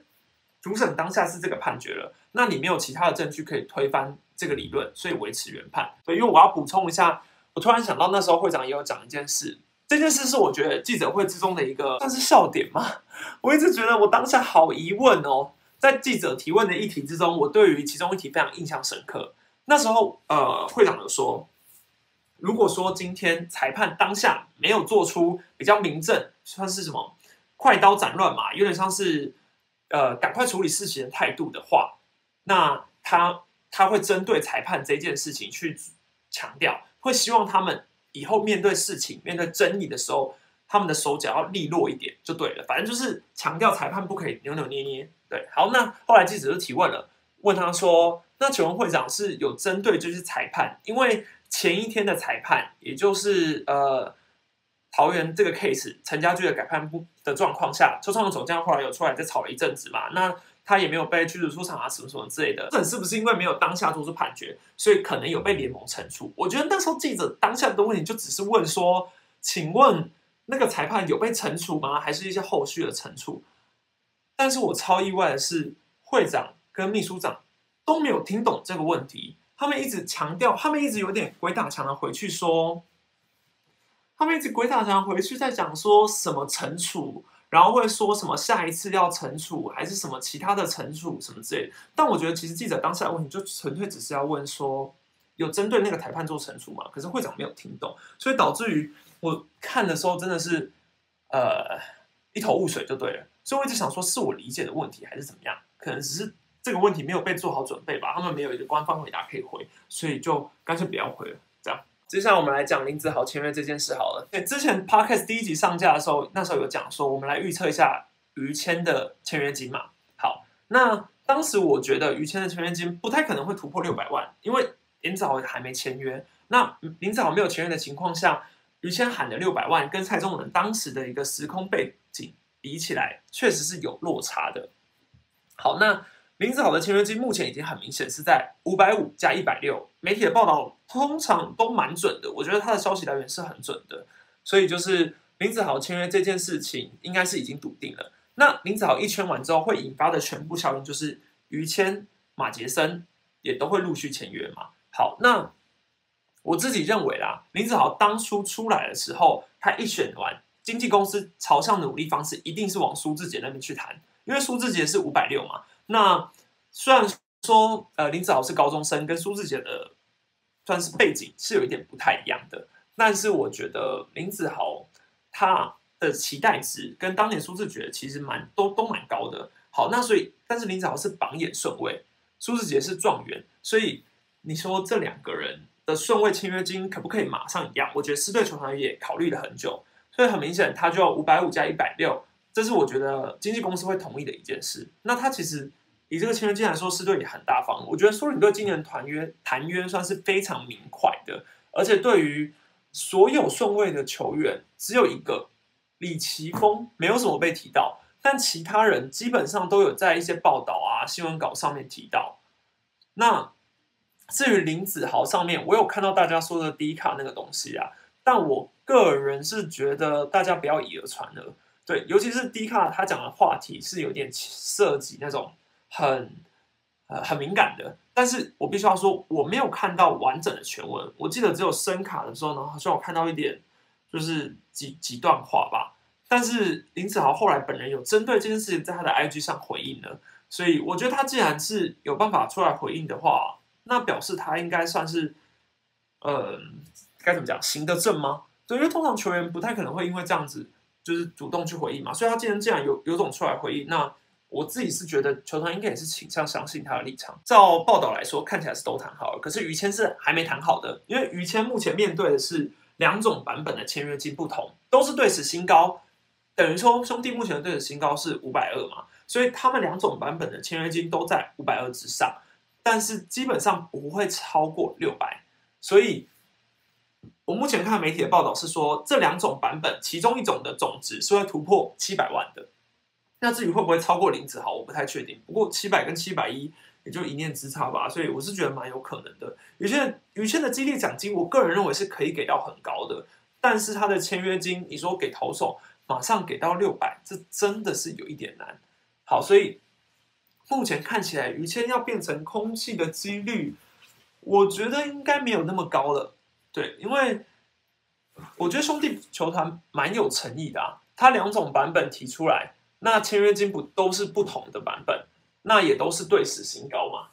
主审当下是这个判决了，那你没有其他的证据可以推翻这个理论，所以维持原判。所以，因为我要补充一下。我突然想到，那时候会长也有讲一件事，这件事是我觉得记者会之中的一个算是笑点嘛。*laughs* 我一直觉得我当下好疑问哦，在记者提问的议题之中，我对于其中一题非常印象深刻。那时候，呃，会长有说，如果说今天裁判当下没有做出比较明正，算是什么快刀斩乱麻，有点像是呃赶快处理事情的态度的话，那他他会针对裁判这件事情去强调。会希望他们以后面对事情、面对争议的时候，他们的手脚要利落一点就对了。反正就是强调裁判不可以扭扭捏捏。对，好，那后来记者就提问了，问他说：“那请问会长是有针对就是裁判？因为前一天的裁判，也就是呃桃园这个 case 陈家驹的改判不的状况下，邱创的总监后来有出来再吵了一阵子嘛，那他也没有被驱逐出场啊，什么什么之类的。这是不是因为没有当下做出判决，所以可能有被联盟惩处？我觉得那时候记者当下的问题就只是问说，请问那个裁判有被惩处吗？还是一些后续的惩处？但是我超意外的是，会长跟秘书长都没有听懂这个问题，他们一直强调，他们一直有点鬼打墙的回去说。他们一直鬼打墙回去，在讲说什么惩处，然后会说什么下一次要惩处，还是什么其他的惩处什么之类。但我觉得，其实记者当下的问题就纯粹只是要问说，有针对那个裁判做惩处吗？可是会长没有听懂，所以导致于我看的时候真的是呃一头雾水就对了。所以我一直想说，是我理解的问题，还是怎么样？可能只是这个问题没有被做好准备吧，他们没有一个官方回答可以回，所以就干脆不要回了。这样接下来我们来讲林子豪签约这件事好了。对，之前 podcast 第一集上架的时候，那时候有讲说，我们来预测一下于谦的签约金嘛。好，那当时我觉得于谦的签约金不太可能会突破六百万，因为林子豪还没签约。那林子豪没有签约的情况下，于谦喊的六百万跟蔡宗仁当时的一个时空背景比起来，确实是有落差的。好，那。林子豪的签约金目前已经很明显是在五百五加一百六，媒体的报道通常都蛮准的，我觉得他的消息来源是很准的，所以就是林子豪签约这件事情应该是已经笃定了。那林子豪一签完之后会引发的全部效应就是于谦、马杰森也都会陆续签约嘛。好，那我自己认为啦，林子豪当初出来的时候，他一选完经纪公司朝向努力方式一定是往苏志杰那边去谈，因为苏志杰是五百六嘛。那虽然说，呃，林子豪是高中生，跟苏志杰的算是背景是有一点不太一样的，但是我觉得林子豪他的期待值跟当年苏志杰其实蛮都都蛮高的。好，那所以，但是林子豪是榜眼顺位，苏志杰是状元，所以你说这两个人的顺位签约金可不可以马上一样？我觉得狮队球团也考虑了很久，所以很明显，他就要五百五加一百六，这是我觉得经纪公司会同意的一件事。那他其实。以这个签约金来说，是对你很大方。我觉得苏领队今年团约谈约算是非常明快的，而且对于所有顺位的球员，只有一个李奇峰没有什么被提到，但其他人基本上都有在一些报道啊、新闻稿上面提到。那至于林子豪上面，我有看到大家说的低卡那个东西啊，但我个人是觉得大家不要以讹传讹，对，尤其是低卡他讲的话题是有点涉及那种。很呃很敏感的，但是我必须要说，我没有看到完整的全文。我记得只有声卡的时候呢，好像我看到一点，就是几几段话吧。但是林子豪后来本人有针对这件事情在他的 IG 上回应了，所以我觉得他既然是有办法出来回应的话，那表示他应该算是，呃，该怎么讲，行得正吗？对，因为通常球员不太可能会因为这样子就是主动去回应嘛。所以他既然既然有有种出来回应，那。我自己是觉得球团应该也是倾向相信他的立场。照报道来说，看起来是都谈好了，可是于谦是还没谈好的，因为于谦目前面对的是两种版本的签约金不同，都是对此新高，等于说兄弟目前的对此新高是五百二嘛，所以他们两种版本的签约金都在五百二之上，但是基本上不会超过六百。所以我目前看媒体的报道是说，这两种版本其中一种的总值是会突破七百万的。那至于会不会超过林子豪，我不太确定。不过七百跟七百一也就一念之差吧，所以我是觉得蛮有可能的。于谦于谦的激励奖金，我个人认为是可以给到很高的，但是他的签约金，你说给投手马上给到六百，这真的是有一点难。好，所以目前看起来于谦要变成空气的几率，我觉得应该没有那么高了。对，因为我觉得兄弟球团蛮有诚意的啊，他两种版本提出来。那签约金不都是不同的版本，那也都是对时新高嘛？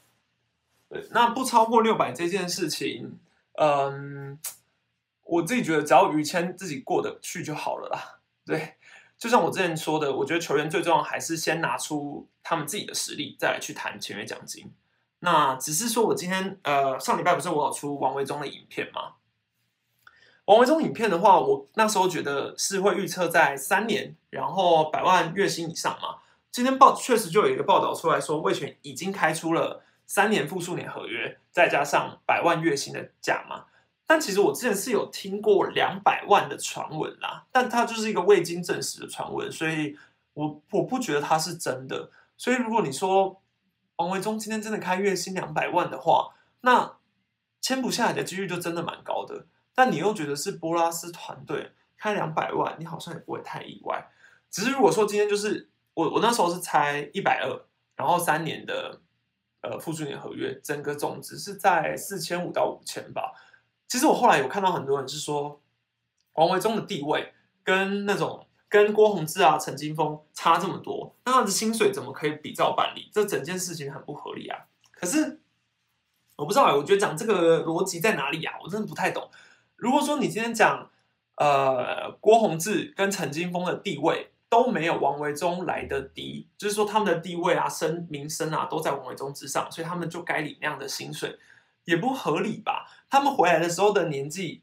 对，那不超过六百这件事情，嗯，我自己觉得只要于谦自己过得去就好了啦。对，就像我之前说的，我觉得球员最重要还是先拿出他们自己的实力，再来去谈签约奖金。那只是说我今天呃上礼拜不是我有出王维忠的影片吗王维忠影片的话，我那时候觉得是会预测在三年，然后百万月薪以上嘛。今天报确实就有一个报道出来说，魏权已经开出了三年复数年合约，再加上百万月薪的价嘛。但其实我之前是有听过两百万的传闻啦，但它就是一个未经证实的传闻，所以我我不觉得它是真的。所以如果你说王维忠今天真的开月薪两百万的话，那签不下来的几率就真的蛮高的。但你又觉得是波拉斯团队开两百万，你好像也不会太意外。只是如果说今天就是我我那时候是猜一百二，然后三年的呃复数年合约，整个总值是在四千五到五千吧。其实我后来有看到很多人是说，王维忠的地位跟那种跟郭宏志啊、陈金峰差这么多，那他的薪水怎么可以比照办理？这整件事情很不合理啊！可是我不知道哎，我觉得讲这个逻辑在哪里啊？我真的不太懂。如果说你今天讲呃郭宏志跟陈金峰的地位都没有王维忠来的低，就是说他们的地位啊、声名声啊都在王维忠之上，所以他们就该领那样的薪水。也不合理吧？他们回来的时候的年纪，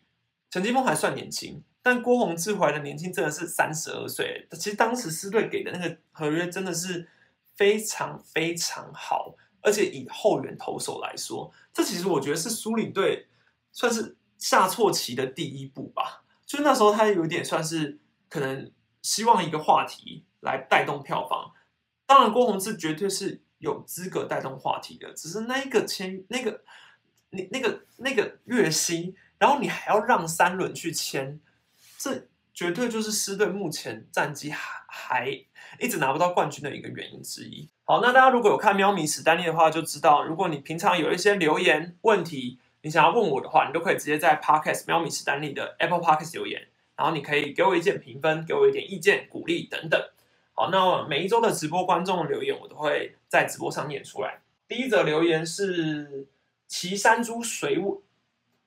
陈金峰还算年轻，但郭宏志回来的年轻真的是三十二岁。其实当时狮队给的那个合约真的是非常非常好，而且以后援投手来说，这其实我觉得是苏领队算是下错棋的第一步吧。就那时候他有点算是可能希望一个话题来带动票房，当然郭宏志绝对是有资格带动话题的，只是那一个签那个。你那个那个月薪，然后你还要让三轮去签，这绝对就是狮队目前战绩还还一直拿不到冠军的一个原因之一。好，那大家如果有看喵米史丹利的话，就知道，如果你平常有一些留言问题，你想要问我的话，你都可以直接在 Podcast 喵米史丹利的 Apple Podcast 留言，然后你可以给我一键评分，给我一点意见、鼓励等等。好，那每一周的直播观众留言，我都会在直播上念出来。第一则留言是。骑山猪水尾，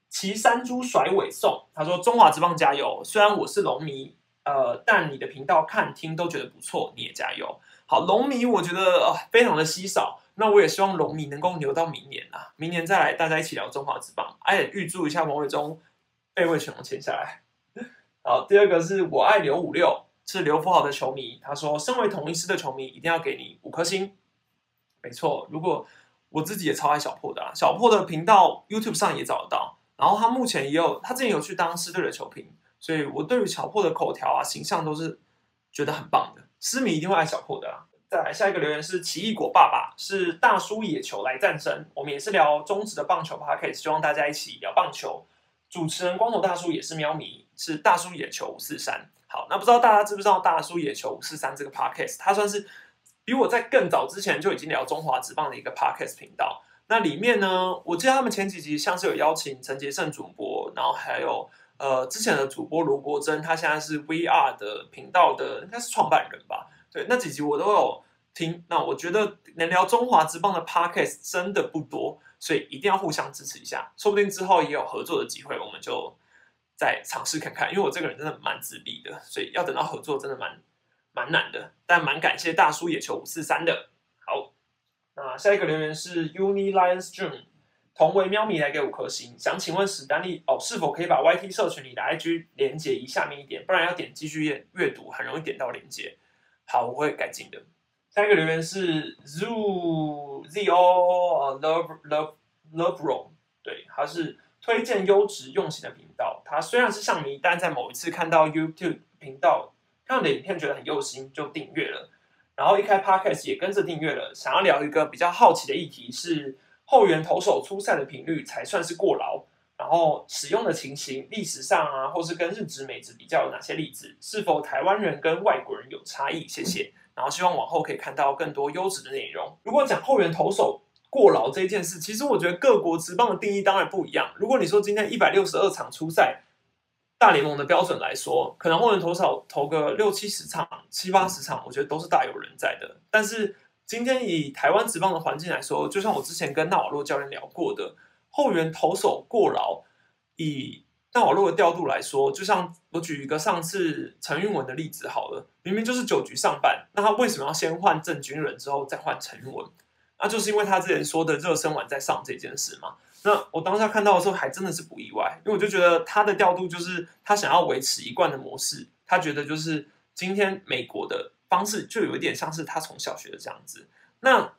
骑山猪甩尾送。他说：“中华之棒加油！虽然我是龙迷，呃，但你的频道看听都觉得不错，你也加油。好，龙迷我觉得非常的稀少，那我也希望龙迷能够留到明年啊，明年再来大家一起聊中华之棒。哎，预祝一下王伟忠被魏全龙签下来。好，第二个是我爱刘五六，是刘福豪的球迷。他说，身为同一师的球迷，一定要给你五颗星。没错，如果。我自己也超爱小破的啊，小破的频道 YouTube 上也找得到。然后他目前也有，他之前有去当师队的球评，所以我对于小破的口条啊、形象都是觉得很棒的。师迷一定会爱小破的啊。再来下一个留言是奇异果爸爸，是大叔野球来战争。我们也是聊中职的棒球 Podcast，希望大家一起聊棒球。主持人光头大叔也是喵迷，是大叔野球五四三。好，那不知道大家知不知道大叔野球五四三这个 Podcast，他算是。比我在更早之前就已经聊中华职棒的一个 podcast 频道，那里面呢，我记得他们前几集像是有邀请陈杰胜主播，然后还有呃之前的主播罗国珍，他现在是 VR 的频道的应该是创办人吧？对，那几集我都有听。那我觉得能聊中华之棒的 podcast 真的不多，所以一定要互相支持一下，说不定之后也有合作的机会，我们就再尝试看看。因为我这个人真的蛮自闭的，所以要等到合作真的蛮。蛮难的，但蛮感谢大叔野球五四三的。好，那下一个留言是 Uni Lions June，同为喵咪来给五颗星，想请问史丹利哦，是否可以把 YT 社群里的 IG 连接移下面一点，不然要点继续阅阅读，很容易点到连接。好，我会改进的。下一个留言是 Zoo Z O Love Love Love Room，对，他是推荐优质用心的频道。他虽然是像迷，但在某一次看到 YouTube 频道。看的影片觉得很用心，就订阅了。然后一开 podcast 也跟着订阅了。想要聊一个比较好奇的议题是后援投手出赛的频率才算是过劳，然后使用的情形，历史上啊，或是跟日职、美职比较有哪些例子？是否台湾人跟外国人有差异？谢谢。然后希望往后可以看到更多优质的内容。如果讲后援投手过劳这件事，其实我觉得各国职棒的定义当然不一样。如果你说今天一百六十二场出赛。大联盟的标准来说，可能后援投手投个六七十场、七八十场，我觉得都是大有人在的。但是今天以台湾职棒的环境来说，就像我之前跟纳瓦洛教练聊过的，后援投手过劳，以纳瓦洛的调度来说，就像我举一个上次陈运文的例子好了，明明就是九局上半，那他为什么要先换郑军人之后再换陈运文？那就是因为他之前说的热身完再上这件事嘛。那我当下看到的时候，还真的是不意外，因为我就觉得他的调度就是他想要维持一贯的模式，他觉得就是今天美国的方式就有一点像是他从小学的这样子。那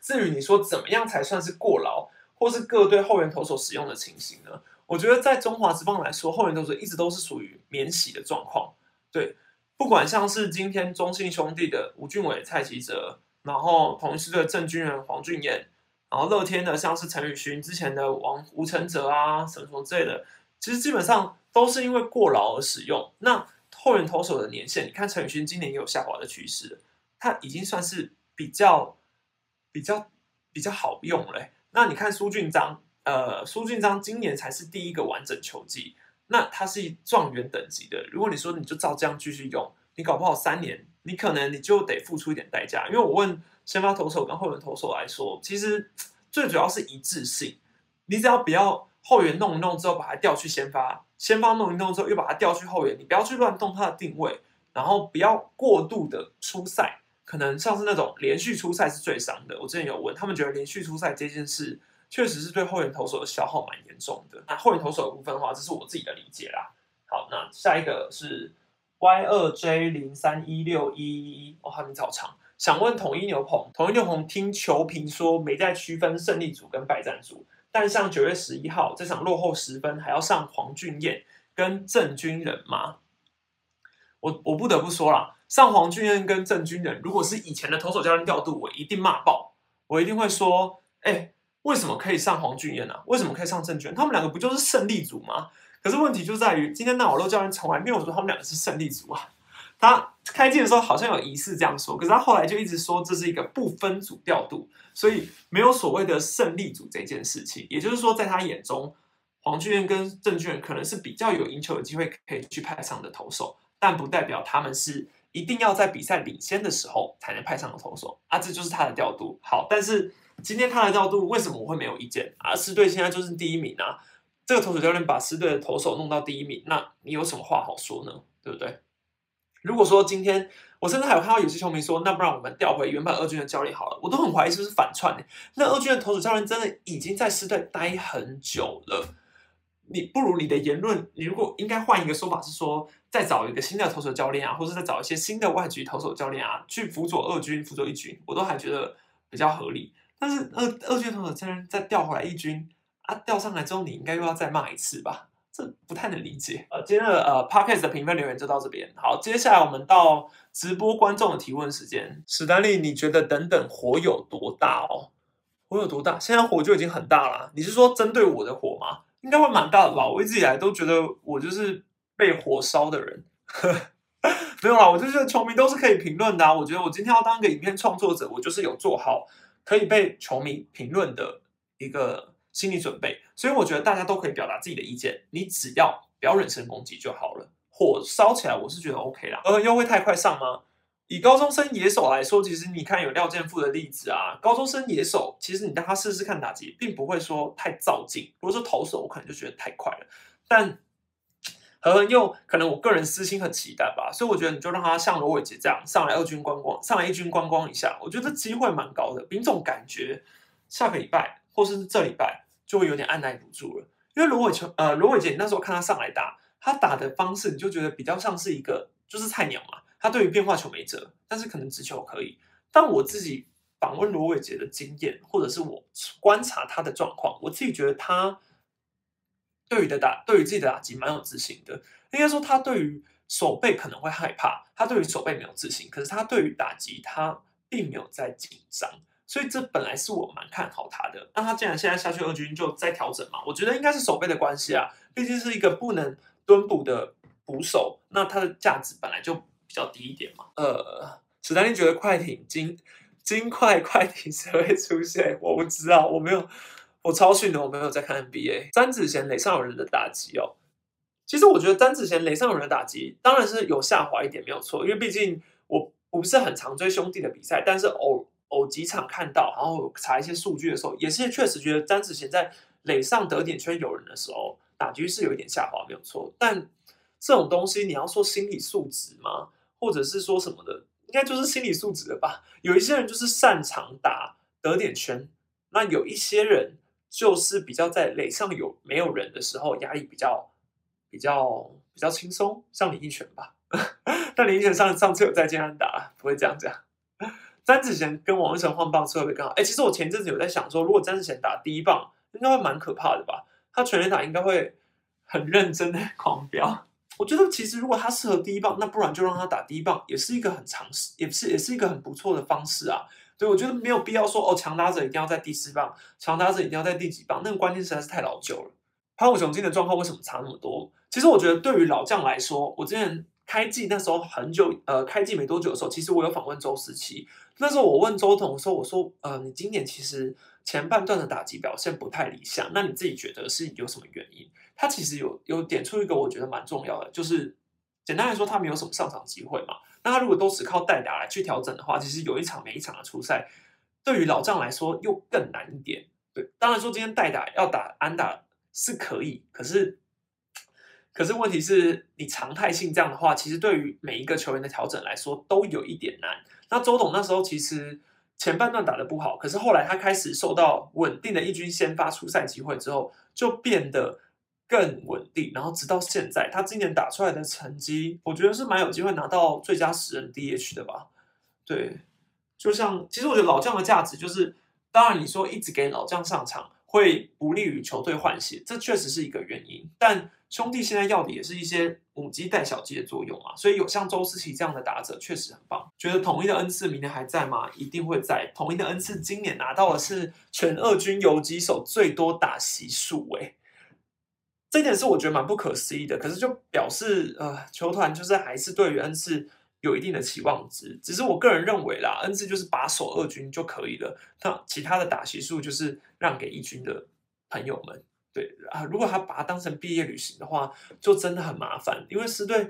至于你说怎么样才算是过劳，或是各队后援投手使用的情形呢？我觉得在中华之邦来说，后援投手一直都是属于免洗的状况。对，不管像是今天中信兄弟的吴俊伟、蔡奇哲，然后同时的郑军人、黄俊彦，然后乐天的像是陈宇勋，之前的王吴承哲啊，什么什么之类的，其实基本上都是因为过劳而使用。那后援投手的年限，你看陈宇勋今年也有下滑的趋势，他已经算是比较比较比较好用了。那你看苏俊章。呃，苏俊章今年才是第一个完整球季，那他是状元等级的。如果你说你就照这样继续用，你搞不好三年，你可能你就得付出一点代价。因为我问先发投手跟后援投手来说，其实 *tsk* 最主要是一致性。你只要不要后援弄一弄之后把它调去先发，先发弄一弄之后又把它调去后援，你不要去乱动它的定位，然后不要过度的出赛，可能像是那种连续出赛是最伤的。我之前有问他们，觉得连续出赛这件事。确实是对后援投手的消耗蛮严重的。那后援投手的部分的话，这是我自己的理解啦。好，那下一个是 Y 二 J 零三一六一一，哦，他名字好长。想问统一牛棚，统一牛棚听球评说没在区分胜利组跟败战组，但像九月十一号这场落后十分，还要上黄俊彦跟郑军人吗？我我不得不说啦，上黄俊彦跟郑军人，如果是以前的投手教练调度，我一定骂爆，我一定会说，哎。为什么可以上黄俊彦呢？为什么可以上郑铉？他们两个不就是胜利组吗？可是问题就在于，今天那瓦洛教练从来没有说他们两个是胜利组啊。他开机的时候好像有疑似这样说，可是他后来就一直说这是一个不分组调度，所以没有所谓的胜利组这件事情。也就是说，在他眼中，黄俊彦跟郑铉可能是比较有赢球的机会可以去派上的投手，但不代表他们是一定要在比赛领先的时候才能派上的投手啊。这就是他的调度。好，但是。今天他的调度为什么我会没有意见啊？狮队现在就是第一名啊！这个投手教练把狮队的投手弄到第一名，那你有什么话好说呢？对不对？如果说今天我甚至还有看到有些球迷说，那不然我们调回原本二军的教练好了，我都很怀疑是不是反串呢？那二军的投手教练真的已经在狮队待很久了，你不如你的言论，你如果应该换一个说法是说，再找一个新的投手教练啊，或者再找一些新的外局投手教练啊，去辅佐二军、辅佐一军，我都还觉得比较合理。但是二二军投手竟然再调回来一军啊，调上来之后你应该又要再骂一次吧？这不太能理解。呃，今天的呃 podcast 的评分留言就到这边。好，接下来我们到直播观众的提问时间。史丹利，你觉得等等火有多大哦？火有多大？现在火就已经很大了。你是说针对我的火吗？应该会蛮大的吧？我一直以来都觉得我就是被火烧的人。*laughs* 没有啦，我就觉得球迷都是可以评论的啊。我觉得我今天要当个影片创作者，我就是有做好。可以被球迷评论的一个心理准备，所以我觉得大家都可以表达自己的意见，你只要不要人身攻击就好了。火烧起来，我是觉得 OK 啦。呃，又会太快上吗？以高中生野手来说，其实你看有廖健富的例子啊，高中生野手，其实你让他试试看打击，并不会说太造劲。如果说投手，我可能就觉得太快了，但。和又可能我个人私心很期待吧，所以我觉得你就让他像罗伟杰这样上来二军观光，上来一军观光一下，我觉得机会蛮高的。凭这种感觉，下个礼拜或是这礼拜就会有点按耐不住了。因为罗伟球呃罗伟杰，你那时候看他上来打，他打的方式你就觉得比较像是一个就是菜鸟嘛，他对于变化球没辙，但是可能直球可以。但我自己访问罗伟杰的经验，或者是我观察他的状况，我自己觉得他。对于的打，对于自己的打击蛮有自信的。应该说，他对于手背可能会害怕，他对于手背没有自信。可是他对于打击，他并没有在紧张。所以这本来是我蛮看好他的。那他既然现在下去二军就在调整嘛，我觉得应该是手背的关系啊。毕竟是一个不能蹲捕的捕手，那他的价值本来就较低一点嘛。呃，史丹利觉得快艇金金块快艇谁会出现？我不知道，我没有。我超训的，我没有在看 NBA。詹子贤垒上有人的打击哦，其实我觉得詹子贤垒上有人的打击当然是有下滑一点，没有错。因为毕竟我不是很常追兄弟的比赛，但是偶偶几场看到，然后查一些数据的时候，也是确实觉得詹子贤在垒上得点圈有人的时候，打击是有一点下滑，没有错。但这种东西你要说心理素质吗？或者是说什么的，应该就是心理素质的吧。有一些人就是擅长打得点圈，那有一些人。就是比较在垒上有没有人的时候，压力比较比较比较轻松，像李一拳吧。*laughs* 但李一拳上上次有在健安打，不会这样讲。詹子贤跟王一成换棒次会不会更好？哎，其实我前阵子有在想说，如果詹子贤打第一棒，应该会蛮可怕的吧？他全垒打应该会很认真的狂飙。我觉得其实如果他适合第一棒，那不然就让他打第一棒，也是一个很尝试，也是也是一个很不错的方式啊。对我觉得没有必要说哦，强打者一定要在第四棒，强打者一定要在第几棒，那个观念实在是太老旧了。潘武雄今的状况为什么差那么多？其实我觉得对于老将来说，我之前。开季那时候很久，呃，开季没多久的时候，其实我有访问周思琪。那时候我问周董，说：“我说，呃，你今年其实前半段的打击表现不太理想，那你自己觉得是有什么原因？”他其实有有点出一个我觉得蛮重要的，就是简单来说，他没有什么上场机会嘛。那他如果都只靠代打来去调整的话，其实有一场没一场的出赛，对于老将来说又更难一点。对，当然说今天代打要打安打是可以，可是。可是问题是你常态性这样的话，其实对于每一个球员的调整来说都有一点难。那周董那时候其实前半段打的不好，可是后来他开始受到稳定的一军先发出赛机会之后，就变得更稳定。然后直到现在，他今年打出来的成绩，我觉得是蛮有机会拿到最佳十人 DH 的吧？对，就像其实我觉得老将的价值就是，当然你说一直给老将上场会不利于球队换血，这确实是一个原因，但。兄弟现在要的也是一些母鸡带小鸡的作用啊，所以有像周思齐这样的打者确实很棒。觉得统一的恩赐明年还在吗？一定会在。统一的恩赐今年拿到的是全二军游击手最多打席数，哎，这点是我觉得蛮不可思议的。可是就表示呃，球团就是还是对于恩赐有一定的期望值。只是我个人认为啦，恩赐就是把守二军就可以了，那其他的打席数就是让给一军的朋友们。对啊，如果他把它当成毕业旅行的话，就真的很麻烦。因为师队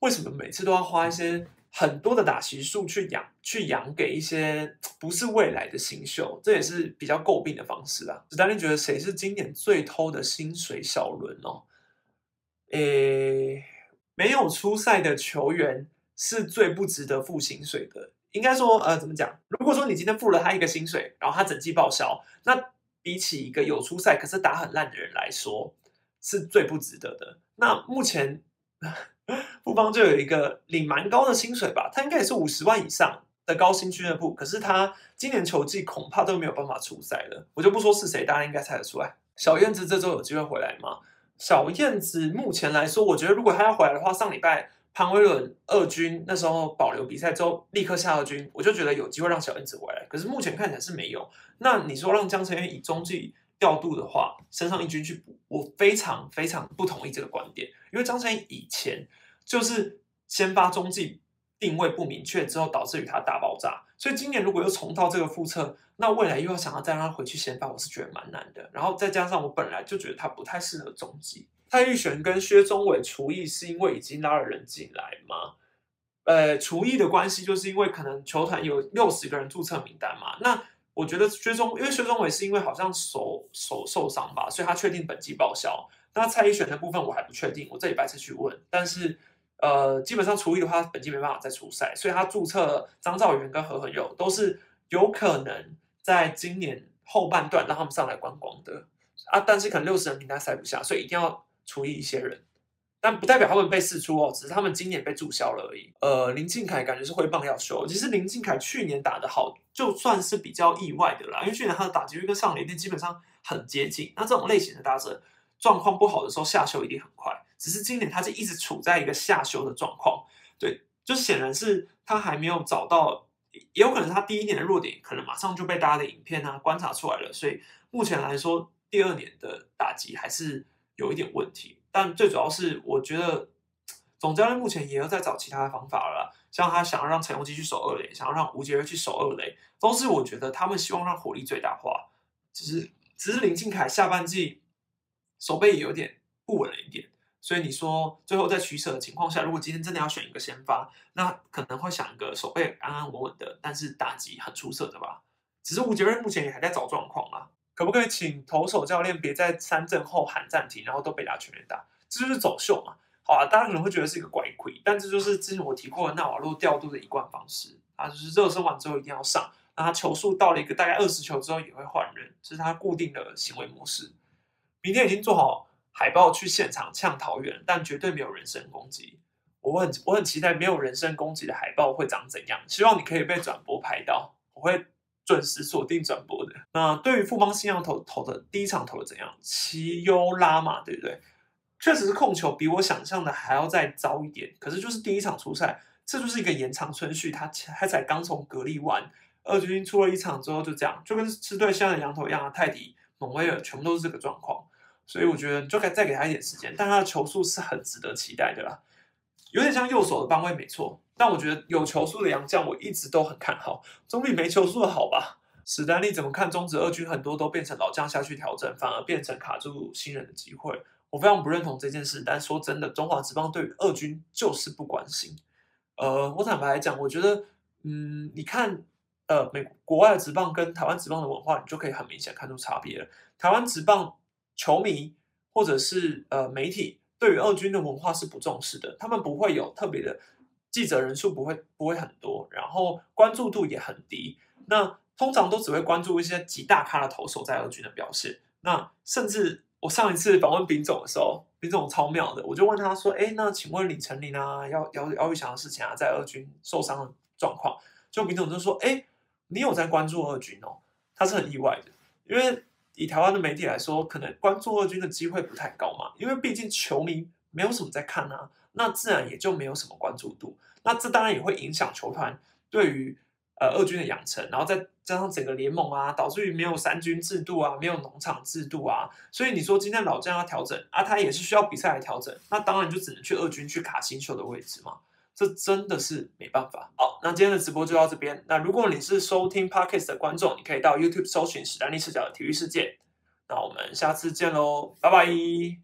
为什么每次都要花一些很多的打席数去养去养给一些不是未来的新秀？这也是比较诟病的方式啊。史丹利觉得谁是今年最偷的薪水小轮哦？诶，没有出赛的球员是最不值得付薪水的。应该说，呃，怎么讲？如果说你今天付了他一个薪水，然后他整季报销，那。比起一个有出赛可是打很烂的人来说，是最不值得的。那目前富邦就有一个领蛮高的薪水吧，他应该也是五十万以上的高薪俱乐部。可是他今年球季恐怕都没有办法出赛了。我就不说是谁，大家应该猜得出来。小燕子这周有机会回来吗？小燕子目前来说，我觉得如果他要回来的话，上礼拜。潘威伦二军那时候保留比赛之后立刻下二军，我就觉得有机会让小燕子回来。可是目前看起来是没有。那你说让江承渊以中继调度的话，升上一军去补，我非常非常不同意这个观点。因为张承渊以前就是先发中继定位不明确之后，导致于他大爆炸。所以今年如果又重蹈这个覆辙，那未来又要想要再让他回去先发，我是觉得蛮难的。然后再加上我本来就觉得他不太适合中继。蔡玉璇跟薛中伟除役是因为已经拉了人进来吗？呃，除役的关系就是因为可能球团有六十个人注册名单嘛。那我觉得薛中，因为薛中伟是因为好像手手受伤吧，所以他确定本季报销。那蔡依璇的部分我还不确定，我这礼拜再去问。但是呃，基本上除以的话，本季没办法再出赛，所以他注册张兆元跟何恒友都是有可能在今年后半段让他们上来观光的啊。但是可能六十人名单塞不下，所以一定要。除以一些人，但不代表他们被释出哦，只是他们今年被注销了而已。呃，林敬凯感觉是挥棒要休。其实林敬凯去年打的好，就算是比较意外的啦，因为去年他的打击率跟上联队基本上很接近。那这种类型的打者状况不好的时候下修一定很快，只是今年他是一直处在一个下修的状况。对，就显然是他还没有找到，也有可能他第一年的弱点可能马上就被大家的影片啊观察出来了，所以目前来说第二年的打击还是。有一点问题，但最主要是我觉得总教练目前也要在找其他的方法了。像他想要让陈宏基去守二垒，想要让吴杰瑞去守二垒，都是我觉得他们希望让火力最大化。只是只是林敬凯下半季手背也有点不稳了一点，所以你说最后在取舍的情况下，如果今天真的要选一个先发，那可能会想一个手背安安稳稳的，但是打击很出色的吧。只是吴杰瑞目前也还在找状况啊。可不可以请投手教练别在三振后喊暂停，然后都被打全垒打？这就是走秀嘛？好啊，大家可能会觉得是一个怪鬼，但这就是之前我提过的纳瓦洛调度的一贯方式啊，就是热身完之后一定要上，那他球速到了一个大概二十球之后也会换人，这是他固定的行为模式。明天已经做好海报去现场呛桃园，但绝对没有人身攻击。我很我很期待没有人身攻击的海报会长怎样，希望你可以被转播拍到，我会准时锁定转播的。那对于富邦新洋投投的第一场投的怎样？奇优拉嘛，对不对？确实是控球比我想象的还要再糟一点。可是就是第一场出赛，这就是一个延长春序，他他才刚从隔离完，二军出了一场之后就这样，就跟是对现在的羊头一样啊，泰迪、蒙威尔全部都是这个状况。所以我觉得就该再给他一点时间，但他的球速是很值得期待的啦。有点像右手的邦威，没错。但我觉得有球速的洋将，我一直都很看好，总比没球速的好吧？史丹利怎么看？中职二军很多都变成老将下去调整，反而变成卡住新人的机会。我非常不认同这件事。但说真的，中华职棒对于二军就是不关心。呃，我坦白来讲，我觉得，嗯，你看，呃，美国外的职棒跟台湾职棒的文化，你就可以很明显看出差别了。台湾职棒球迷或者是呃媒体对于二军的文化是不重视的，他们不会有特别的记者人数，不会不会很多，然后关注度也很低。那通常都只会关注一些极大咖的投手在二军的表现。那甚至我上一次访问丙总的时候，丙总超妙的，我就问他说：“哎，那请问李成林啊，要要姚玉祥的事情啊，在二军受伤的状况。”就丙总就说：“哎，你有在关注二军哦？”他是很意外的，因为以台湾的媒体来说，可能关注二军的机会不太高嘛，因为毕竟球迷没有什么在看啊，那自然也就没有什么关注度。那这当然也会影响球团对于。呃，二军的养成，然后再加上整个联盟啊，导致于没有三军制度啊，没有农场制度啊，所以你说今天老将要调整啊，他也是需要比赛来调整，那当然就只能去二军去卡新秀的位置嘛，这真的是没办法。好，那今天的直播就到这边。那如果你是收听 Podcast 的观众，你可以到 YouTube 搜寻史丹利视角的体育世界。那我们下次见喽，拜拜。